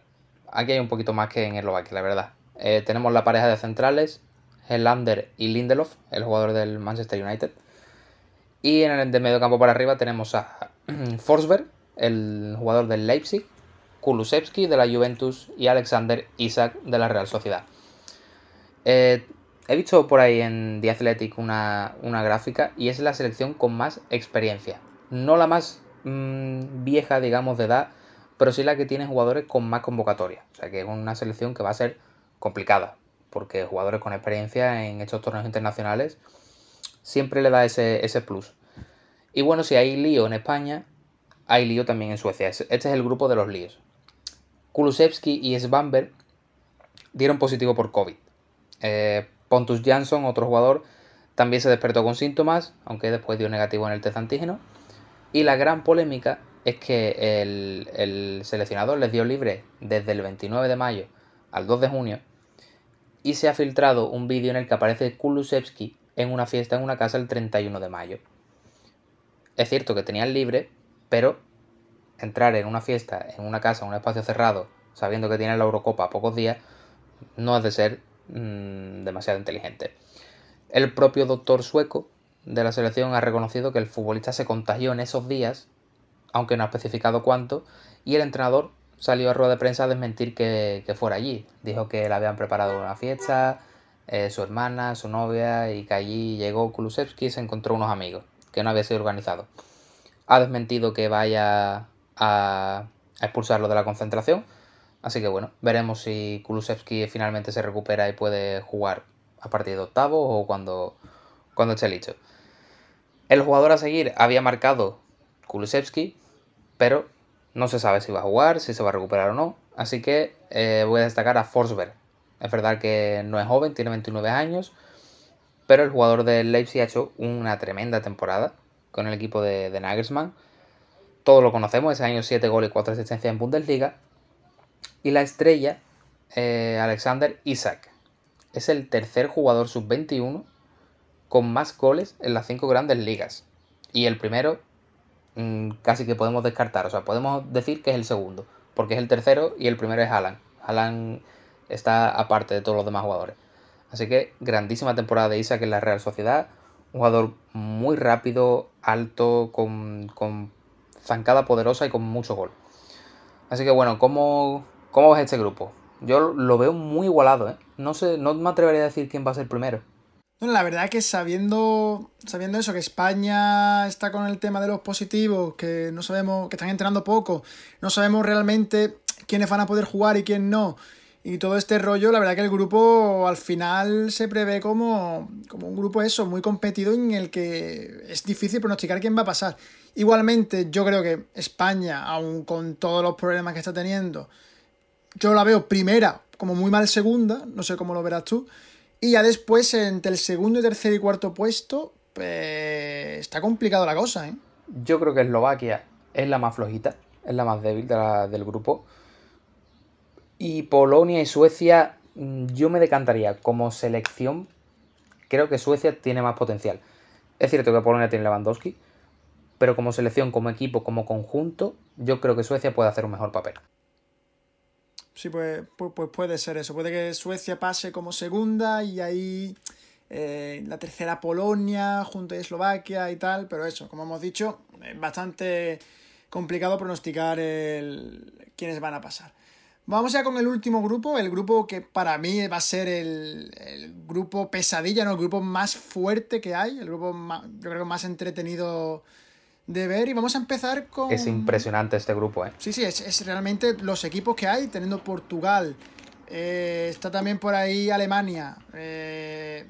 aquí hay un poquito más que en Eslovaquia, la verdad. Eh, tenemos la pareja de centrales, Helander y Lindelof, el jugador del Manchester United. Y en el de medio campo para arriba tenemos a Forsberg, el jugador del Leipzig, Kulusevski de la Juventus y Alexander Isak de la Real Sociedad. Eh, He visto por ahí en The Athletic una, gráfica y es la selección con más experiencia. No la más mm, vieja, digamos, de edad, pero sí la que tiene jugadores con más convocatoria. O sea que es una selección que va a ser complicada, porque jugadores con experiencia en estos torneos internacionales siempre le da ese, ese plus. Y bueno, si hay lío en España, hay lío también en Suecia. Este es el grupo de los líos. Kulusevski y Svanberg dieron positivo por COVID. Eh, Pontus Jansson, otro jugador, también se despertó con síntomas, aunque después dio negativo en el test antígeno. Y la gran polémica es que el, seleccionador les dio libre desde el 29 de mayo al 2 de junio y se ha filtrado un vídeo en el que aparece Kulusevski en una fiesta en una casa el 31 de mayo. Es cierto que tenían libre, pero entrar en una fiesta, en una casa, en un espacio cerrado, sabiendo que tiene la Eurocopa a pocos días, no es de ser mm, demasiado inteligente. El propio doctor sueco de la selección ha reconocido que el futbolista se contagió en esos días, aunque no ha especificado cuánto, y el entrenador salió a rueda de prensa a desmentir que, fuera allí. Dijo que le habían preparado una fiesta, eh, su hermana, su novia, y que allí llegó Kulusevski y se encontró unos amigos, que no había sido organizado. Ha desmentido que vaya a, expulsarlo de la concentración. Así que bueno, veremos si Kulusevski finalmente se recupera y puede jugar a partir de octavo o cuando, cuando esté listo. El jugador a seguir había marcado Kulusevski, pero no se sabe si va a jugar, si se va a recuperar o no. Así que eh, voy a destacar a Forsberg. Es verdad que no es joven, tiene 29 años, pero el jugador del Leipzig ha hecho una tremenda temporada con el equipo de, de Nagelsmann todos lo conocemos, ese año 7 goles y 4 asistencias en Bundesliga. Y la estrella, eh, Alexander Isaac, es el tercer jugador sub-21 con más goles en las 5 grandes ligas. Y el primero mm, casi que podemos descartar, o sea, podemos decir que es el segundo, porque es el tercero y el primero es Alan. Alan está aparte de todos los demás jugadores. Así que grandísima temporada de Isaac en la Real Sociedad. Un jugador muy rápido, alto, con, con zancada poderosa y con mucho gol. Así que bueno, ¿cómo, cómo ves este grupo? Yo lo veo muy igualado, ¿eh? No sé, no me atrevería a decir quién va a ser primero. Bueno, la verdad que sabiendo, sabiendo eso, que España está con el tema de los positivos, que no sabemos, que están entrenando poco, no sabemos realmente quiénes van a poder jugar y quién no, y todo este rollo, la verdad que el grupo al final se prevé como, como un grupo eso, muy competido en el que es difícil pronosticar quién va a pasar. Igualmente, yo creo que España, aun con todos los problemas que está teniendo, yo la veo primera, como muy mal segunda, no sé cómo lo verás tú. Y ya después, entre el segundo, tercer y cuarto puesto, pues está complicado la cosa, ¿eh? Yo creo que Eslovaquia es la más flojita, es la más débil del grupo. Y Polonia y Suecia, mm, yo me decantaría como selección. Creo que Suecia tiene más potencial. Es cierto que Polonia tiene Lewandowski, pero como selección, como equipo, como conjunto, yo creo que Suecia puede hacer un mejor papel. Sí, pues, pues, pues puede ser eso. Puede que Suecia pase como segunda y ahí eh, la tercera Polonia junto a Eslovaquia y tal, pero eso, como hemos dicho, es bastante complicado pronosticar el, quiénes van a pasar. Vamos ya con el último grupo, el grupo que para mí va a ser el, el grupo pesadilla, ¿no? el grupo más fuerte que hay, el grupo más, yo creo más entretenido de ver y vamos a empezar con... Es impresionante este grupo, ¿eh? Sí, sí, es, realmente los equipos que hay, teniendo Portugal, eh, está también por ahí Alemania, eh,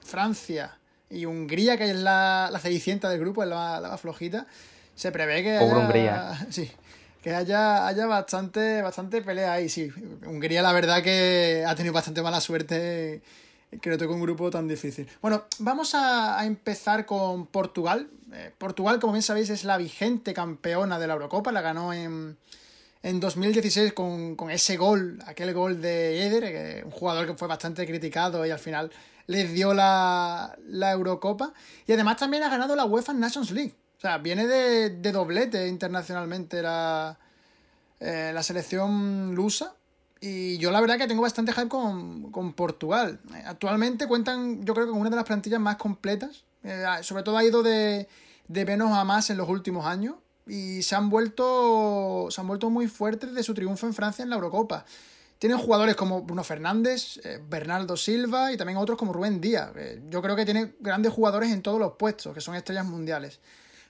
Francia y Hungría, que es la, la del grupo, es la, la flojita. Se prevé que... Pobre Hungría. Sí, que haya, haya bastante, bastante pelea ahí, sí. Hungría la verdad que ha tenido bastante mala suerte que le toque un grupo tan difícil. Bueno, vamos a, empezar con Portugal. Eh, Portugal, como bien sabéis, es la vigente campeona de la Eurocopa, la ganó en, en 2016 con, ese gol, aquel gol de Eder, un jugador que fue bastante criticado y al final les dio la, Eurocopa. Y además también ha ganado la UEFA Nations League. O sea, viene de, doblete internacionalmente la, eh, la selección lusa. Y yo la verdad que tengo bastante hype con, Portugal. Actualmente cuentan, yo creo con una de las plantillas más completas. Eh, sobre todo ha ido de, de menos a más en los últimos años. Y se han vuelto. Se han vuelto muy fuertes de su triunfo en Francia en la Eurocopa. Tienen jugadores como Bruno Fernández, eh, Bernardo Silva y también otros como Rubén Díaz. Eh, yo creo que tiene grandes jugadores en todos los puestos, que son estrellas mundiales.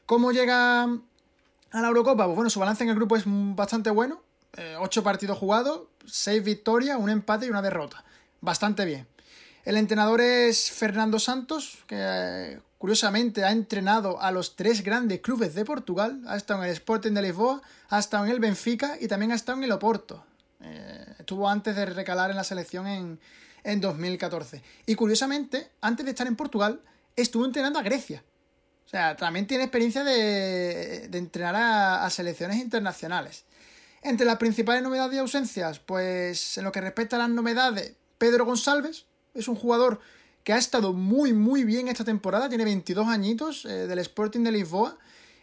¿Cómo llega a la Eurocopa? Pues bueno, su balance en el grupo es bastante bueno. 8 partidos jugados, 6 victorias, un empate y una derrota. Bastante bien. El entrenador es Fernando Santos, que curiosamente ha entrenado a los tres grandes clubes de Portugal. Ha estado en el Sporting de Lisboa, ha estado en el Benfica y también ha estado en el Oporto. Eh, estuvo antes de recalar en la selección en, en 2014. Y curiosamente, antes de estar en Portugal, estuvo entrenando a Grecia. O sea, también tiene experiencia de, entrenar a, selecciones internacionales. Entre las principales novedades y ausencias, pues en lo que respecta a las novedades, Pedro González es un jugador que ha estado muy, muy bien esta temporada, tiene 22 añitos eh, del Sporting de Lisboa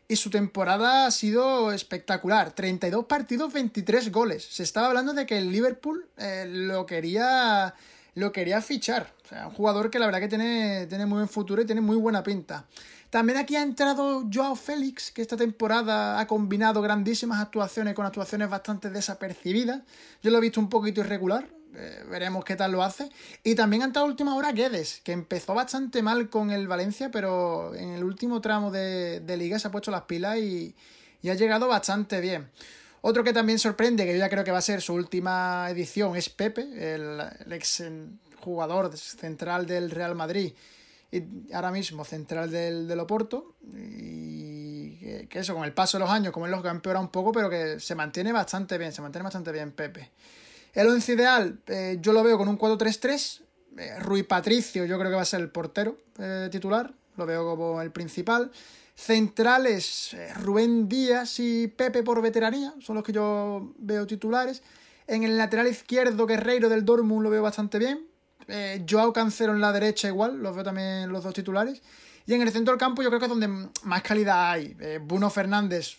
y su temporada ha sido espectacular. 32 partidos, 23 goles. Se estaba hablando de que el Liverpool eh, lo, quería, lo quería fichar. O sea, un jugador que la verdad que tiene, tiene muy buen futuro y tiene muy buena pinta. También aquí ha entrado Joao Félix, que esta temporada ha combinado grandísimas actuaciones con actuaciones bastante desapercibidas. Yo lo he visto un poquito irregular, eh, veremos qué tal lo hace. Y también ha entrado última hora Guedes, que empezó bastante mal con el Valencia, pero en el último tramo de, liga se ha puesto las pilas y, ha llegado bastante bien. Otro que también sorprende, que yo ya creo que va a ser su última edición, es Pepe, el, ex jugador central del Real Madrid y ahora mismo central del, del Oporto. Y que, eso, con el paso de los años, como es lo que empeora un poco, pero que se mantiene bastante bien, se mantiene bastante bien Pepe. El once ideal, eh, yo lo veo con un 4-3-3. Eh, Rui Patricio, yo creo que va a ser el portero eh, titular. Lo veo como el principal. Centrales, Rubén Díaz y Pepe por veteranía, son los que yo veo titulares. En el lateral izquierdo, Guerreiro del Dortmund lo veo bastante bien. Joao Cancelo en la derecha igual, los veo también los dos titulares. Y en el centro del campo yo creo que es donde más calidad hay. Bruno Fernández,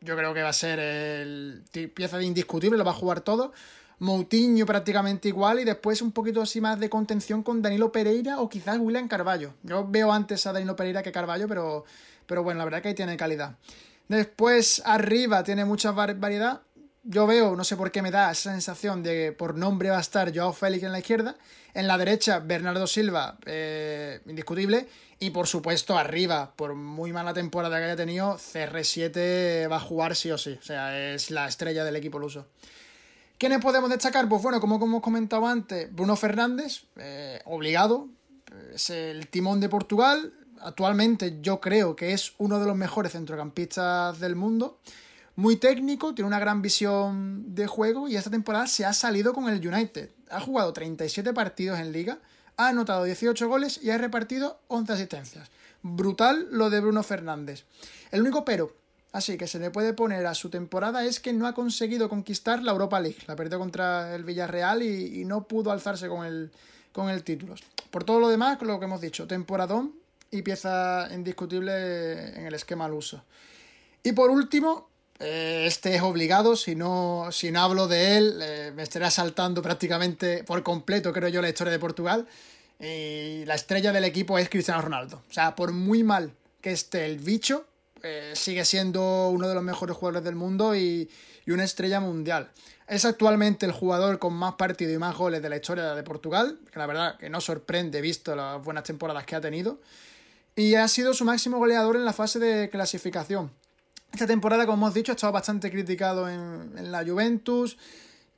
yo creo que va a ser el pieza de indiscutible, lo va a jugar todo. Moutinho prácticamente igual y después un poquito así más de contención con Danilo Pereira o quizás William Carballo. Yo veo antes a Danilo Pereira que Carballo, pero, pero bueno, la verdad que ahí tiene calidad. Después arriba tiene mucha variedad. Yo veo, no sé por qué me da esa sensación de que por nombre va a estar Joao Félix en la izquierda. En la derecha, Bernardo Silva, eh, indiscutible. Y por supuesto, arriba, por muy mala temporada que haya tenido, CR7 va a jugar sí o sí. O sea, es la estrella del equipo luso. ¿Quiénes podemos destacar? Pues bueno, como hemos comentado antes, Bruno Fernández, eh, obligado, es el timón de Portugal. Actualmente yo creo que es uno de los mejores centrocampistas del mundo. Muy técnico, tiene una gran visión de juego y esta temporada se ha salido con el United. Ha jugado 37 partidos en liga, ha anotado 18 goles y ha repartido 11 asistencias. Brutal lo de Bruno Fernández. El único pero Así que se le puede poner a su temporada es que no ha conseguido conquistar la Europa League. La perdió contra el Villarreal y, no pudo alzarse con el, con el título. Por todo lo demás, lo que hemos dicho, temporadón y pieza indiscutible en el esquema al uso. Y por último, eh, este es obligado, si no, si no hablo de él, eh, me estará saltando prácticamente por completo, creo yo, la historia de Portugal. Y la estrella del equipo es Cristiano Ronaldo. O sea, por muy mal que esté el bicho, eh, sigue siendo uno de los mejores jugadores del mundo y, una estrella mundial. Es actualmente el jugador con más partidos y más goles de la historia de Portugal, que la verdad que no sorprende visto las buenas temporadas que ha tenido. Y ha sido su máximo goleador en la fase de clasificación. Esta temporada, como hemos dicho, ha estado bastante criticado en, la Juventus.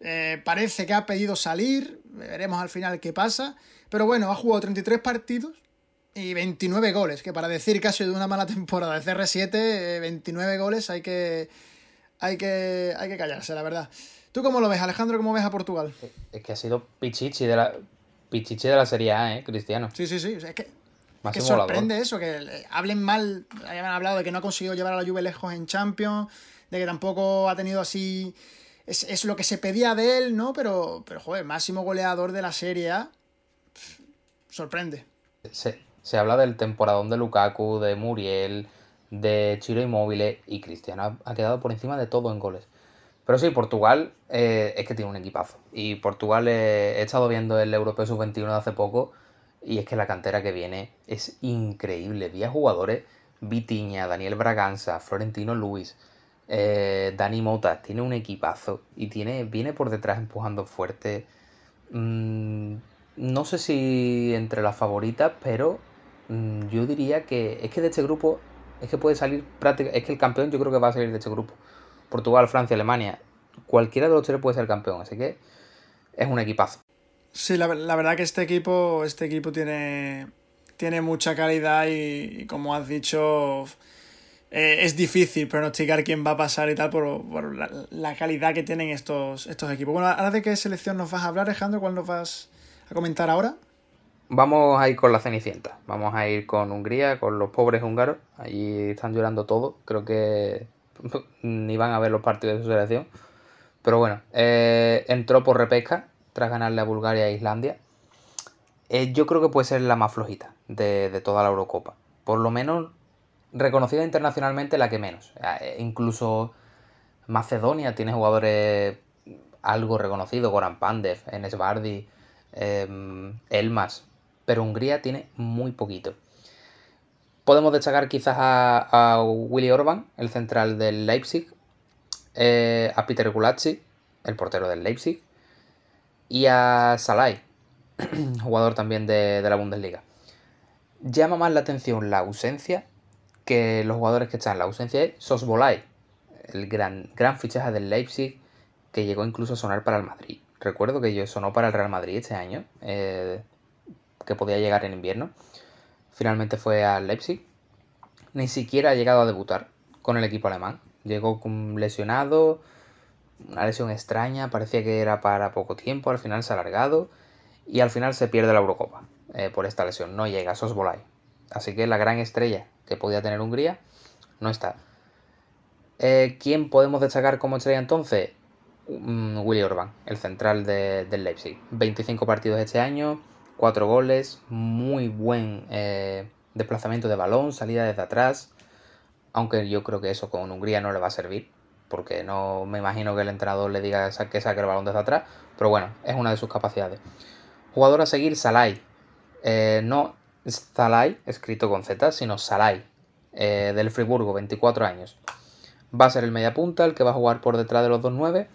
Eh, parece que ha pedido salir. Veremos al final qué pasa. Pero bueno, ha jugado 33 partidos y 29 goles, que para decir que ha sido una mala temporada de CR7, 29 eh, goles hay que, hay que, hay que callarse, la verdad. ¿Tú cómo lo ves, Alejandro? ¿Cómo ves a Portugal? Es que ha sido Pichichi de la, Pichichi de la Serie A, ¿eh, Cristiano? Sí, sí, sí. Es que, que sorprende eso, que hablen mal, hayan hablado de que no ha conseguido llevar a la Juve lejos en Champions, de que tampoco ha tenido así... Es, es lo que se pedía de él, ¿no? Pero, pero joder, máximo goleador de la Serie A. sorprende. Sí se habla del temporadón de Lukaku, de Muriel, de Chiro Inmóvil y Cristiano ha, quedado por encima de todo en goles. Pero sí, Portugal eh, es que tiene un equipazo. Y Portugal eh, he estado viendo el Europeo Sub-21 de hace poco y es que la cantera que viene es increíble. Vi a jugadores, Vitiña, Daniel Braganza, Florentino Luis, eh, Dani Mota, tiene un equipazo y tiene, viene por detrás empujando fuerte. Mm, no sé si entre las favoritas, pero Mm, yo diría que es que de este grupo es que puede salir prácticamente, es que el campeón yo creo que va a salir de este grupo. Portugal, Francia, Alemania, cualquiera de los tres puede ser campeón, así que es un equipazo. Sí, la, verdad que este equipo, este equipo tiene, tiene mucha calidad y, como has dicho, eh, es difícil pronosticar quién va a pasar y tal por, la, calidad que tienen estos, estos equipos. Bueno, ahora de qué selección nos vas a hablar, Alejandro, ¿cuál nos vas a comentar ahora. Vamos a ir con la Cenicienta. Vamos a ir con Hungría, con los pobres húngaros. Allí están llorando todo. Creo que ni van a ver los partidos de su selección. Pero bueno, eh, entró por repesca tras ganarle a Bulgaria e Islandia. Eh, yo creo que puede ser la más flojita de, toda la Eurocopa. Por lo menos reconocida internacionalmente la que menos. Eh, incluso Macedonia tiene jugadores algo reconocidos, Goran Pandev, Enes Bardi, Elmas, pero Hungría tiene muy poquito. Podemos destacar quizás a, Willy Orban, el central del Leipzig, eh, a Peter Gulacsi, el portero del Leipzig, y a Salai, jugador también de, la Bundesliga. Llama más la atención la ausencia que los jugadores que están. La ausencia es Sosbolai, el gran, gran fichaje del Leipzig que llegó incluso a sonar para el Madrid. Recuerdo que yo sonó para el Real Madrid este año, eh, que podía llegar en invierno. Finalmente fue al Leipzig. Ni siquiera ha llegado a debutar con el equipo alemán. Llegó lesionado, una lesión extraña, parecía que era para poco tiempo, al final se ha alargado y al final se pierde la Eurocopa eh, por esta lesión. No llega a Sosbolai. Así que la gran estrella que podía tener Hungría no está. Eh, ¿Quién podemos destacar como estrella entonces? Mm, Willy Orban, el central del Leipzig. 25 partidos este año, 4 goles, muy buen eh, desplazamiento de balón, salida desde atrás. Aunque yo creo que eso con Hungría no le va a servir, porque no me imagino que el entrenador le diga que saque el balón desde atrás. Pero bueno, es una de sus capacidades. Jugador a seguir, Salai. Eh, no Salai, escrito con Z, sino Salai, eh, del Friburgo, 24 años. Va a ser el mediapunta, el que va a jugar por detrás de los 2-9.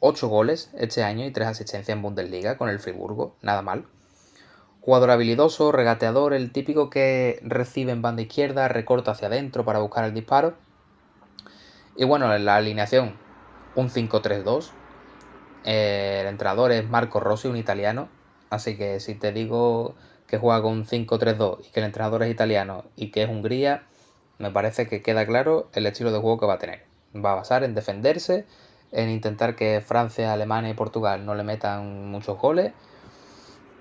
8 goles este año y 3 asistencias en Bundesliga con el Friburgo, nada mal. Jugador habilidoso, regateador, el típico que recibe en banda izquierda, recorta hacia adentro para buscar el disparo. Y bueno, en la alineación, un 5-3-2. Eh, el entrenador es Marco Rossi, un italiano. Así que si te digo que juega con un 5-3-2 y que el entrenador es italiano y que es Hungría, me parece que queda claro el estilo de juego que va a tener. Va a basar en defenderse, en intentar que Francia, Alemania y Portugal no le metan muchos goles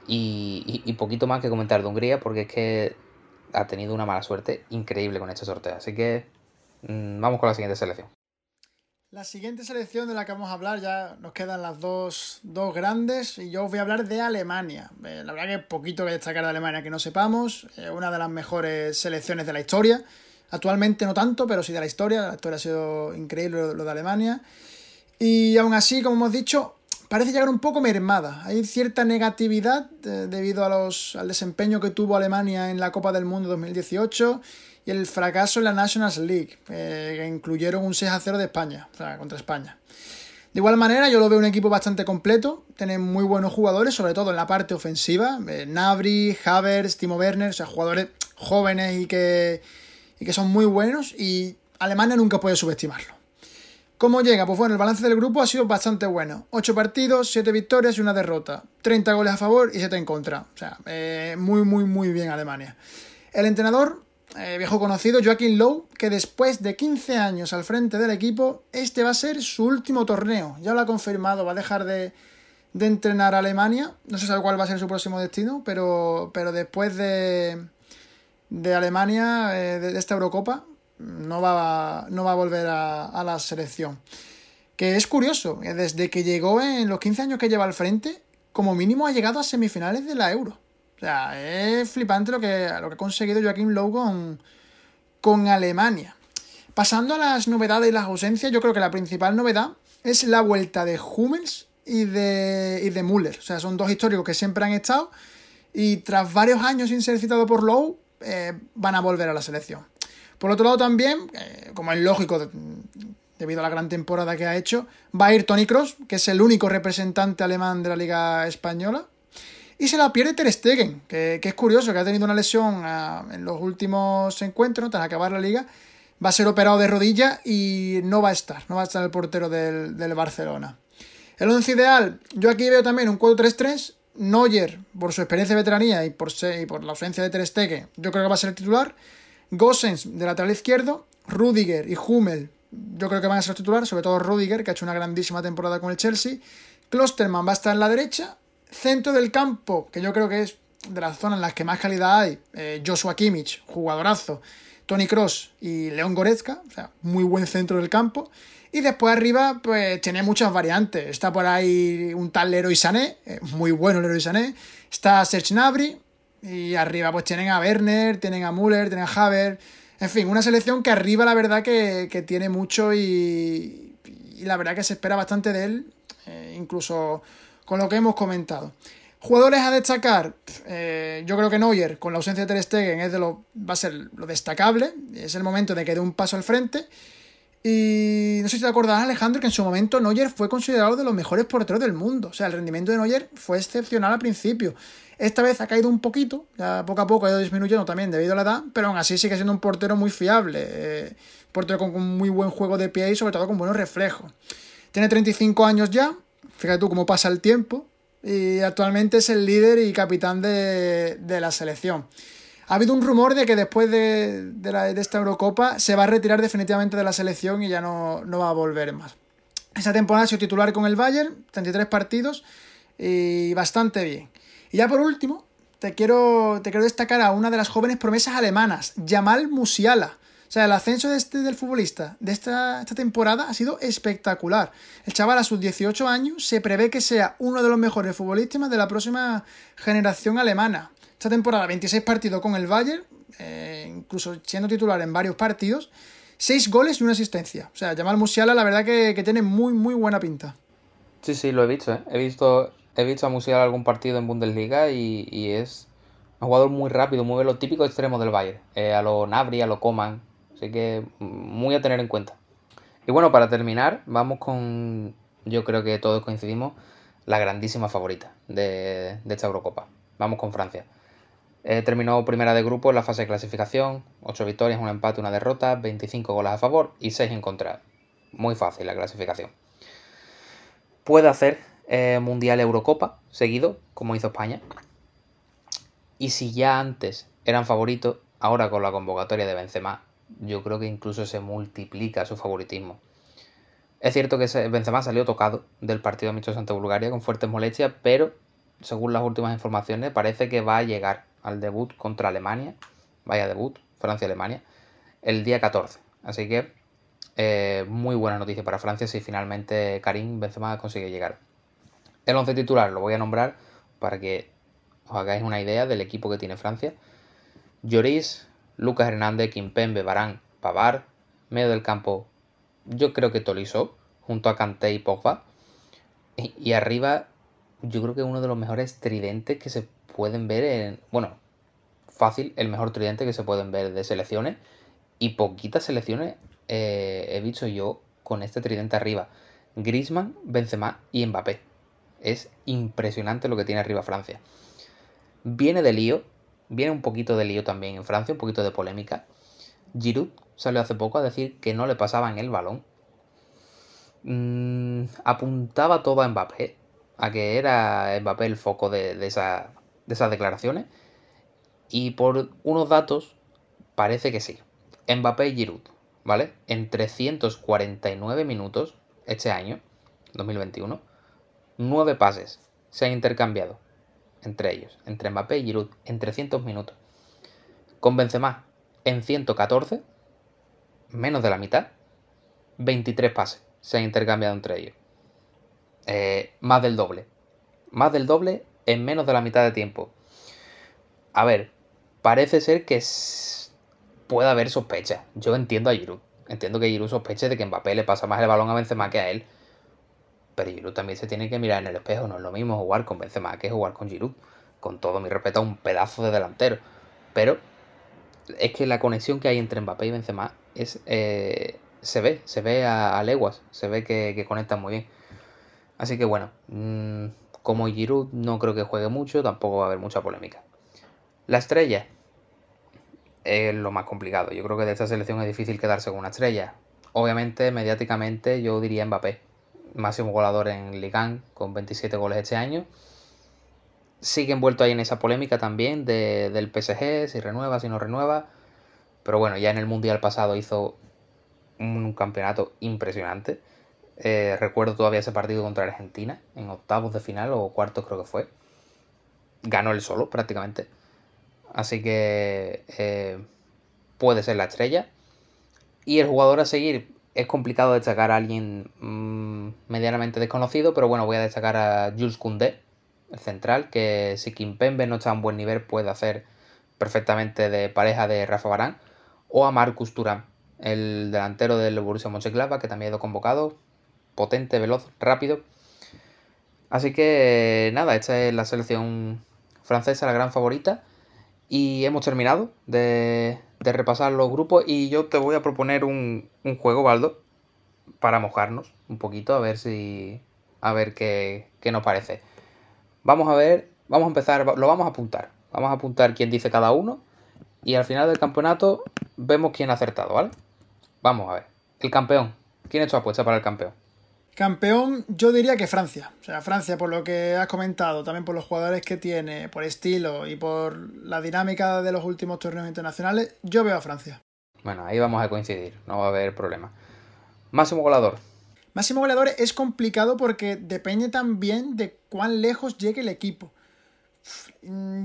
y, poquito más que comentar de Hungría porque es que ha tenido una mala suerte increíble con este sorteo. Así que vamos con la siguiente selección. La siguiente selección de la que vamos a hablar, ya nos quedan las dos, grandes y yo os voy a hablar de Alemania. Eh, la verdad que poquito que destacar de Alemania que no sepamos, eh, una de las mejores selecciones de la historia. Actualmente no tanto, pero sí de la historia. La historia ha sido increíble lo de Alemania. Y aún así, como hemos dicho, parece llegar un poco mermada. Hay cierta negatividad eh, debido a los, al desempeño que tuvo Alemania en la Copa del Mundo 2018 y el fracaso en la Nations League, eh, que incluyeron un 6 a 0 de España, o sea, contra España. De igual manera, yo lo veo un equipo bastante completo, tienen muy buenos jugadores, sobre todo en la parte ofensiva. Eh, Nabri, Havers, Timo Werner, o sea, jugadores jóvenes y que, y que son muy buenos y Alemania nunca puede subestimarlo. ¿Cómo llega? Pues bueno, el balance del grupo ha sido bastante bueno. 8 partidos, 7 victorias y una derrota. 30 goles a favor y 7 en contra. O sea, eh, muy, muy, muy bien Alemania. El entrenador, eh, viejo conocido, Joaquín Lowe, que después de 15 años al frente del equipo, este va a ser su último torneo. Ya lo ha confirmado, va a dejar de, entrenar a Alemania. No se sabe cuál va a ser su próximo destino, pero, pero después de, de Alemania, eh, de esta Eurocopa, no va, no va a volver a, la selección. Que es curioso, desde que llegó en los 15 años que lleva al frente, como mínimo ha llegado a semifinales de la Euro. O sea, es flipante lo que, lo que ha conseguido Joaquín Lowe con, con Alemania. Pasando a las novedades y las ausencias, yo creo que la principal novedad es la vuelta de Hummels y de, y de Müller. O sea, son dos históricos que siempre han estado y tras varios años sin ser citado por Lowe, eh, van a volver a la selección. Por otro lado también, eh, como es lógico debido a la gran temporada que ha hecho, va a ir Tony Cross, que es el único representante alemán de la Liga Española. Y se la pierde Ter Stegen, que, es curioso, que ha tenido una lesión ah, en los últimos encuentros, tras acabar la liga. Va a ser operado de rodilla y no va a estar, no va a estar el portero del, Barcelona. El 11 ideal, yo aquí veo también un 4-3-3. Neuer, por su experiencia de veteranía y por, y por la ausencia de Ter Stegen, yo creo que va a ser el titular. Gossens de lateral izquierdo, Rudiger y Hummel yo creo que van a ser titular, sobre todo Rudiger, que ha hecho una grandísima temporada con el Chelsea. Klosterman va a estar en la derecha Centro del campo, que yo creo que es de las zonas en las que más calidad hay, eh, Joshua Kimmich, jugadorazo, Tony Cross y León Goretzka, o sea, muy buen centro del campo. Y después arriba, pues tiene muchas variantes. Está por ahí un tal Leroy Sané, eh, muy bueno Leroy Sané. Está Serge Gnabry. Y arriba, pues tienen a Werner, tienen a Müller, tienen a Haver. En fin, una selección que arriba, la verdad, que, que tiene mucho y, y, la verdad que se espera bastante de él, eh, incluso con lo que hemos comentado. Jugadores a destacar, eh, yo creo que Neuer, con la ausencia de Ter Stegen, es de lo, va a ser lo destacable. Es el momento de que dé un paso al frente. Y no sé si te acordarás, Alejandro, que en su momento Neuer fue considerado de los mejores porteros del mundo. O sea, el rendimiento de Neuer fue excepcional al principio. Esta vez ha caído un poquito, ya poco a poco ha ido disminuyendo también debido a la edad, pero aún así sigue siendo un portero muy fiable. Eh, portero con, con, muy buen juego de pie y sobre todo con buenos reflejos. Tiene 35 años ya, fíjate tú cómo pasa el tiempo, y actualmente es el líder y capitán de, de la selección. Ha habido un rumor de que después de, de, esta Eurocopa se va a retirar definitivamente de la selección y ya no, no va a volver más. Esa temporada ha sido titular con el Bayern, 33 partidos y bastante bien. Y ya por último, te quiero, te quiero destacar a una de las jóvenes promesas alemanas, Jamal Musiala. O sea, el ascenso de este, del futbolista de esta, esta, temporada ha sido espectacular. El chaval a sus 18 años se prevé que sea uno de los mejores futbolistas de la próxima generación alemana. Esta temporada 26 partidos con el Bayern, eh, incluso siendo titular en varios partidos, 6 goles y una asistencia. O sea, Jamal Musiala la verdad que, que tiene muy, muy buena pinta. Sí, sí, lo he visto. ¿eh? He visto he visto a Musiala algún partido en Bundesliga y, y, es un jugador muy rápido, muy lo típico extremo del Bayern. Eh, a lo Nabri, a lo Coman. Así que muy a tener en cuenta. Y bueno, para terminar, vamos con, yo creo que todos coincidimos, la grandísima favorita de, de esta Eurocopa. Vamos con Francia. Eh, terminó primera de grupo en la fase de clasificación, 8 victorias, un empate, una derrota, 25 goles a favor y 6 en contra. Muy fácil la clasificación. Puede hacer eh, Mundial Eurocopa seguido, como hizo España. Y si ya antes eran favoritos, ahora con la convocatoria de Benzema, yo creo que incluso se multiplica su favoritismo. Es cierto que Benzema salió tocado del partido amistoso ante Bulgaria con fuertes molestias, pero según las últimas informaciones parece que va a llegar al debut contra Alemania, vaya debut, Francia-Alemania, el día 14. Así que eh, muy buena noticia para Francia si finalmente Karim Benzema consigue llegar. El 11 titular lo voy a nombrar para que os hagáis una idea del equipo que tiene Francia. Lloris, Lucas Hernández, Kimpembe, Barán, Pavar, medio del campo, yo creo que Tolisso, junto a Kanté y Pogba. Y, y, arriba, yo creo que uno de los mejores tridentes que se pueden ver en. Bueno, fácil, el mejor tridente que se pueden ver de selecciones. Y poquitas selecciones eh, he visto yo con este tridente arriba. Grisman, Benzema y Mbappé. Es impresionante lo que tiene arriba Francia. Viene de lío, viene un poquito de lío también en Francia, un poquito de polémica. Giroud salió hace poco a decir que no le pasaban el balón. Mm, apuntaba todo a Mbappé, a que era Mbappé el foco de, de, esa, de esas declaraciones. Y por unos datos, parece que sí. Mbappé y Giroud, ¿vale? En 349 minutos este año, 2021, 9 pases se han intercambiado entre ellos, entre Mbappé y Giroud, en 300 minutos. Con Benzema, en 114, menos de la mitad, 23 pases se han intercambiado entre ellos. Eh, más del doble. Más del doble en menos de la mitad de tiempo. A ver, parece ser que puede haber sospecha. Yo entiendo a Giroud. Entiendo que Giroud sospeche de que Mbappé le pasa más el balón a Benzema que a él. Pero Giroud también se tiene que mirar en el espejo. No es lo mismo jugar con Benzema que jugar con Giroud. Con todo mi respeto un pedazo de delantero. Pero es que la conexión que hay entre Mbappé y Benzema es, eh, se ve, se ve a, leguas. Se ve que, conectan muy bien. Así que bueno, mmm, como Giroud no creo que juegue mucho, tampoco va a haber mucha polémica. La estrella es lo más complicado. Yo creo que de esta selección es difícil quedarse con una estrella. Obviamente, mediáticamente, yo diría Mbappé máximo goleador en Ligan con 27 goles este año. Sigue envuelto ahí en esa polémica también de, del PSG, si renueva, si no renueva. Pero bueno, ya en el Mundial pasado hizo un, campeonato impresionante. Eh, recuerdo todavía ese partido contra Argentina, en octavos de final o cuartos creo que fue. Ganó él solo prácticamente. Así que eh, puede ser la estrella. Y el jugador a seguir, es complicado destacar a alguien mmm, medianamente desconocido, pero bueno, voy a destacar a Jules Koundé, el central, que si Kimpembe no está a un buen nivel puede hacer perfectamente de pareja de Rafa Barán, o a Marcus Thuram, el delantero del Borussia Mönchengladbach, que también ha ido convocado, potente, veloz, rápido. Así que nada, esta es la selección francesa, la gran favorita. Y hemos terminado de, de repasar los grupos y yo te voy a proponer un, un, juego, Baldo, para mojarnos un poquito, a ver si... a ver qué, qué nos parece. Vamos a ver, vamos a empezar, lo vamos a apuntar. Vamos a apuntar quién dice cada uno y al final del campeonato vemos quién ha acertado, ¿vale? Vamos a ver. El campeón. ¿Quién ha hecho apuesta para el campeón? Campeón, yo diría que Francia. O sea, Francia, por lo que has comentado, también por los jugadores que tiene, por estilo y por la dinámica de los últimos torneos internacionales, yo veo a Francia. Bueno, ahí vamos a coincidir, no va a haber problema. Máximo goleador. Máximo goleador es complicado porque depende también de cuán lejos llegue el equipo.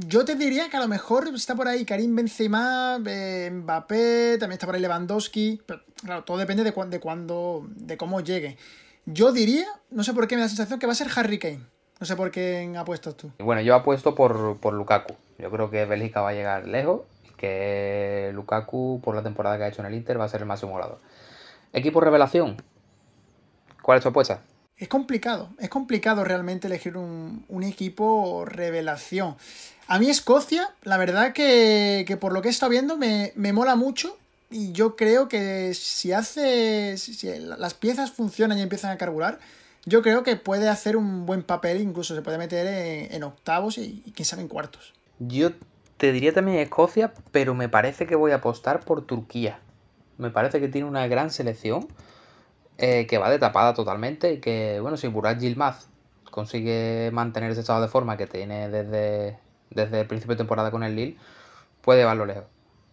Yo te diría que a lo mejor está por ahí Karim Benzema, eh, Mbappé, también está por ahí Lewandowski. Pero claro, todo depende de, cu de cuándo, de cómo llegue. Yo diría, no sé por qué me da la sensación que va a ser Harry Kane. No sé por qué apuestas tú. Bueno, yo apuesto por, por Lukaku. Yo creo que Bélgica va a llegar lejos y que Lukaku, por la temporada que ha hecho en el Inter, va a ser el máximo goleador. Equipo revelación. ¿Cuál es tu apuesta? Es complicado, es complicado realmente elegir un, un, equipo revelación. A mí Escocia, la verdad que, que por lo que he estado viendo, me, me, mola mucho. Y yo creo que si hace. Si las piezas funcionan y empiezan a carburar, yo creo que puede hacer un buen papel, incluso se puede meter en, octavos y, y, quién sabe en cuartos. Yo te diría también Escocia, pero me parece que voy a apostar por Turquía. Me parece que tiene una gran selección eh, que va de tapada totalmente y que, bueno, si Burak Yilmaz consigue mantener ese estado de forma que tiene desde, desde el principio de temporada con el Lille, puede llevarlo lejos.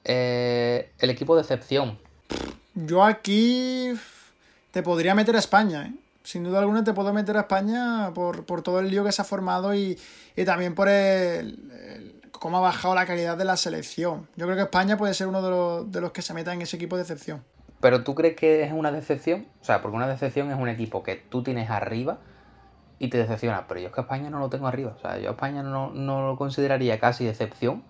Eh, el equipo de excepción. Yo aquí te podría meter a España, ¿eh? Sin duda alguna te puedo meter a España por, por todo el lío que se ha formado y, y también por el, el, cómo ha bajado la calidad de la selección. Yo creo que España puede ser uno de los, de los que se meta en ese equipo de excepción. Pero tú crees que es una decepción? O sea, porque una decepción es un equipo que tú tienes arriba y te decepciona. Pero yo es que España no lo tengo arriba. O sea, yo a España no, no lo consideraría casi decepción.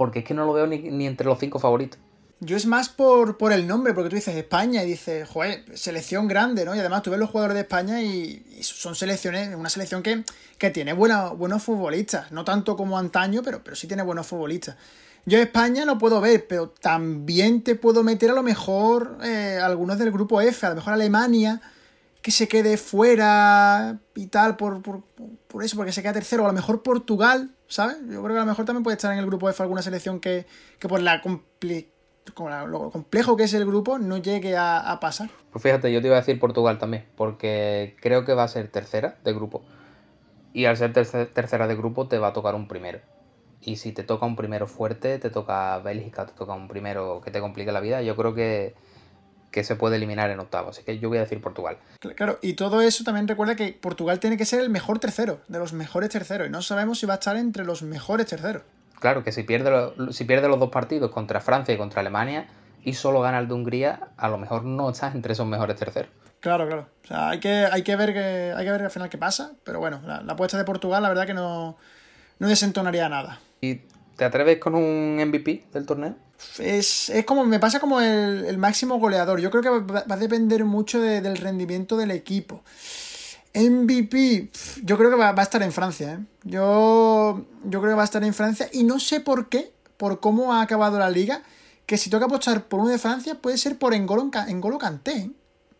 Porque es que no lo veo ni, entre los cinco favoritos. Yo es más por, el nombre, porque tú dices España y dices, joder, selección grande, ¿no? Y además tú ves los jugadores de España y, son selecciones, una selección que, que tiene buenos futbolistas. No tanto como antaño, pero, pero sí tiene buenos futbolistas. Yo España lo puedo ver, pero también te puedo meter a lo mejor eh, algunos del grupo F, a lo mejor Alemania, que se quede fuera y tal, por, por, por, eso, porque se queda tercero, o a lo mejor Portugal, ¿sabes? Yo creo que a lo mejor también puede estar en el grupo F alguna selección que, que por la, comple la lo complejo que es el grupo no llegue a, pasar. Pues fíjate, yo te iba a decir Portugal también, porque creo que va a ser tercera de grupo. Y al ser tercer, tercera de grupo te va a tocar un primero. Y si te toca un primero fuerte, te toca Bélgica, te toca un primero que te complique la vida, yo creo que, que se puede eliminar en octavo. Así que yo voy a decir Portugal. Claro, y todo eso también recuerda que Portugal tiene que ser el mejor tercero, de los mejores terceros. Y no sabemos si va a estar entre los mejores terceros. Claro, que si pierde, lo, si pierde los dos partidos contra Francia y contra Alemania y solo gana el de Hungría, a lo mejor no estás entre esos mejores terceros. Claro, claro. O sea, hay que, hay que ver que hay que ver al final qué pasa. Pero bueno, la, la apuesta de Portugal, la verdad que no, no desentonaría nada. ¿Y te atreves con un MVP del torneo? Es, es como, me pasa como el, máximo goleador. Yo creo que va, a depender mucho de, del rendimiento del equipo. MVP, yo creo que va, va, a estar en Francia. ¿eh? Yo, yo creo que va a estar en Francia y no sé por qué, por cómo ha acabado la liga, que si toca apostar por uno de Francia puede ser por Engolo, Engolo Kanté. ¿eh?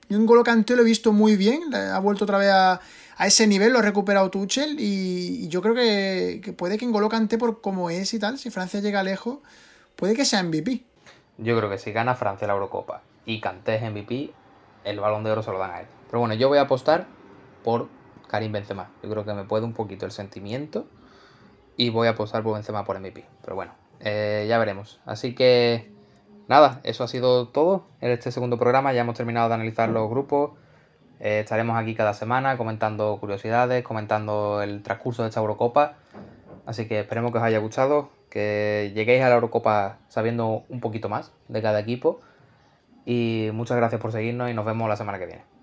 Yo Engolo Kanté lo he visto muy bien, ha vuelto otra vez a, a ese nivel, lo ha recuperado Tuchel y, yo creo que, puede que Engolo Kanté por cómo es y tal, si Francia llega lejos, puede que sea MVP. Yo creo que si gana Francia la Eurocopa y Kanté es MVP, el balón de oro se lo dan a él. Pero bueno, yo voy a apostar por Karim Benzema. Yo creo que me puede un poquito el sentimiento y voy a apostar por Benzema por MVP. Pero bueno, eh, ya veremos. Así que nada, eso ha sido todo en este segundo programa. Ya hemos terminado de analizar los grupos, Eh, estaremos aquí cada semana comentando curiosidades, comentando el transcurso de esta Eurocopa. Así que esperemos que os haya gustado, que lleguéis a la Eurocopa sabiendo un poquito más de cada equipo. Y muchas gracias por seguirnos y nos vemos la semana que viene.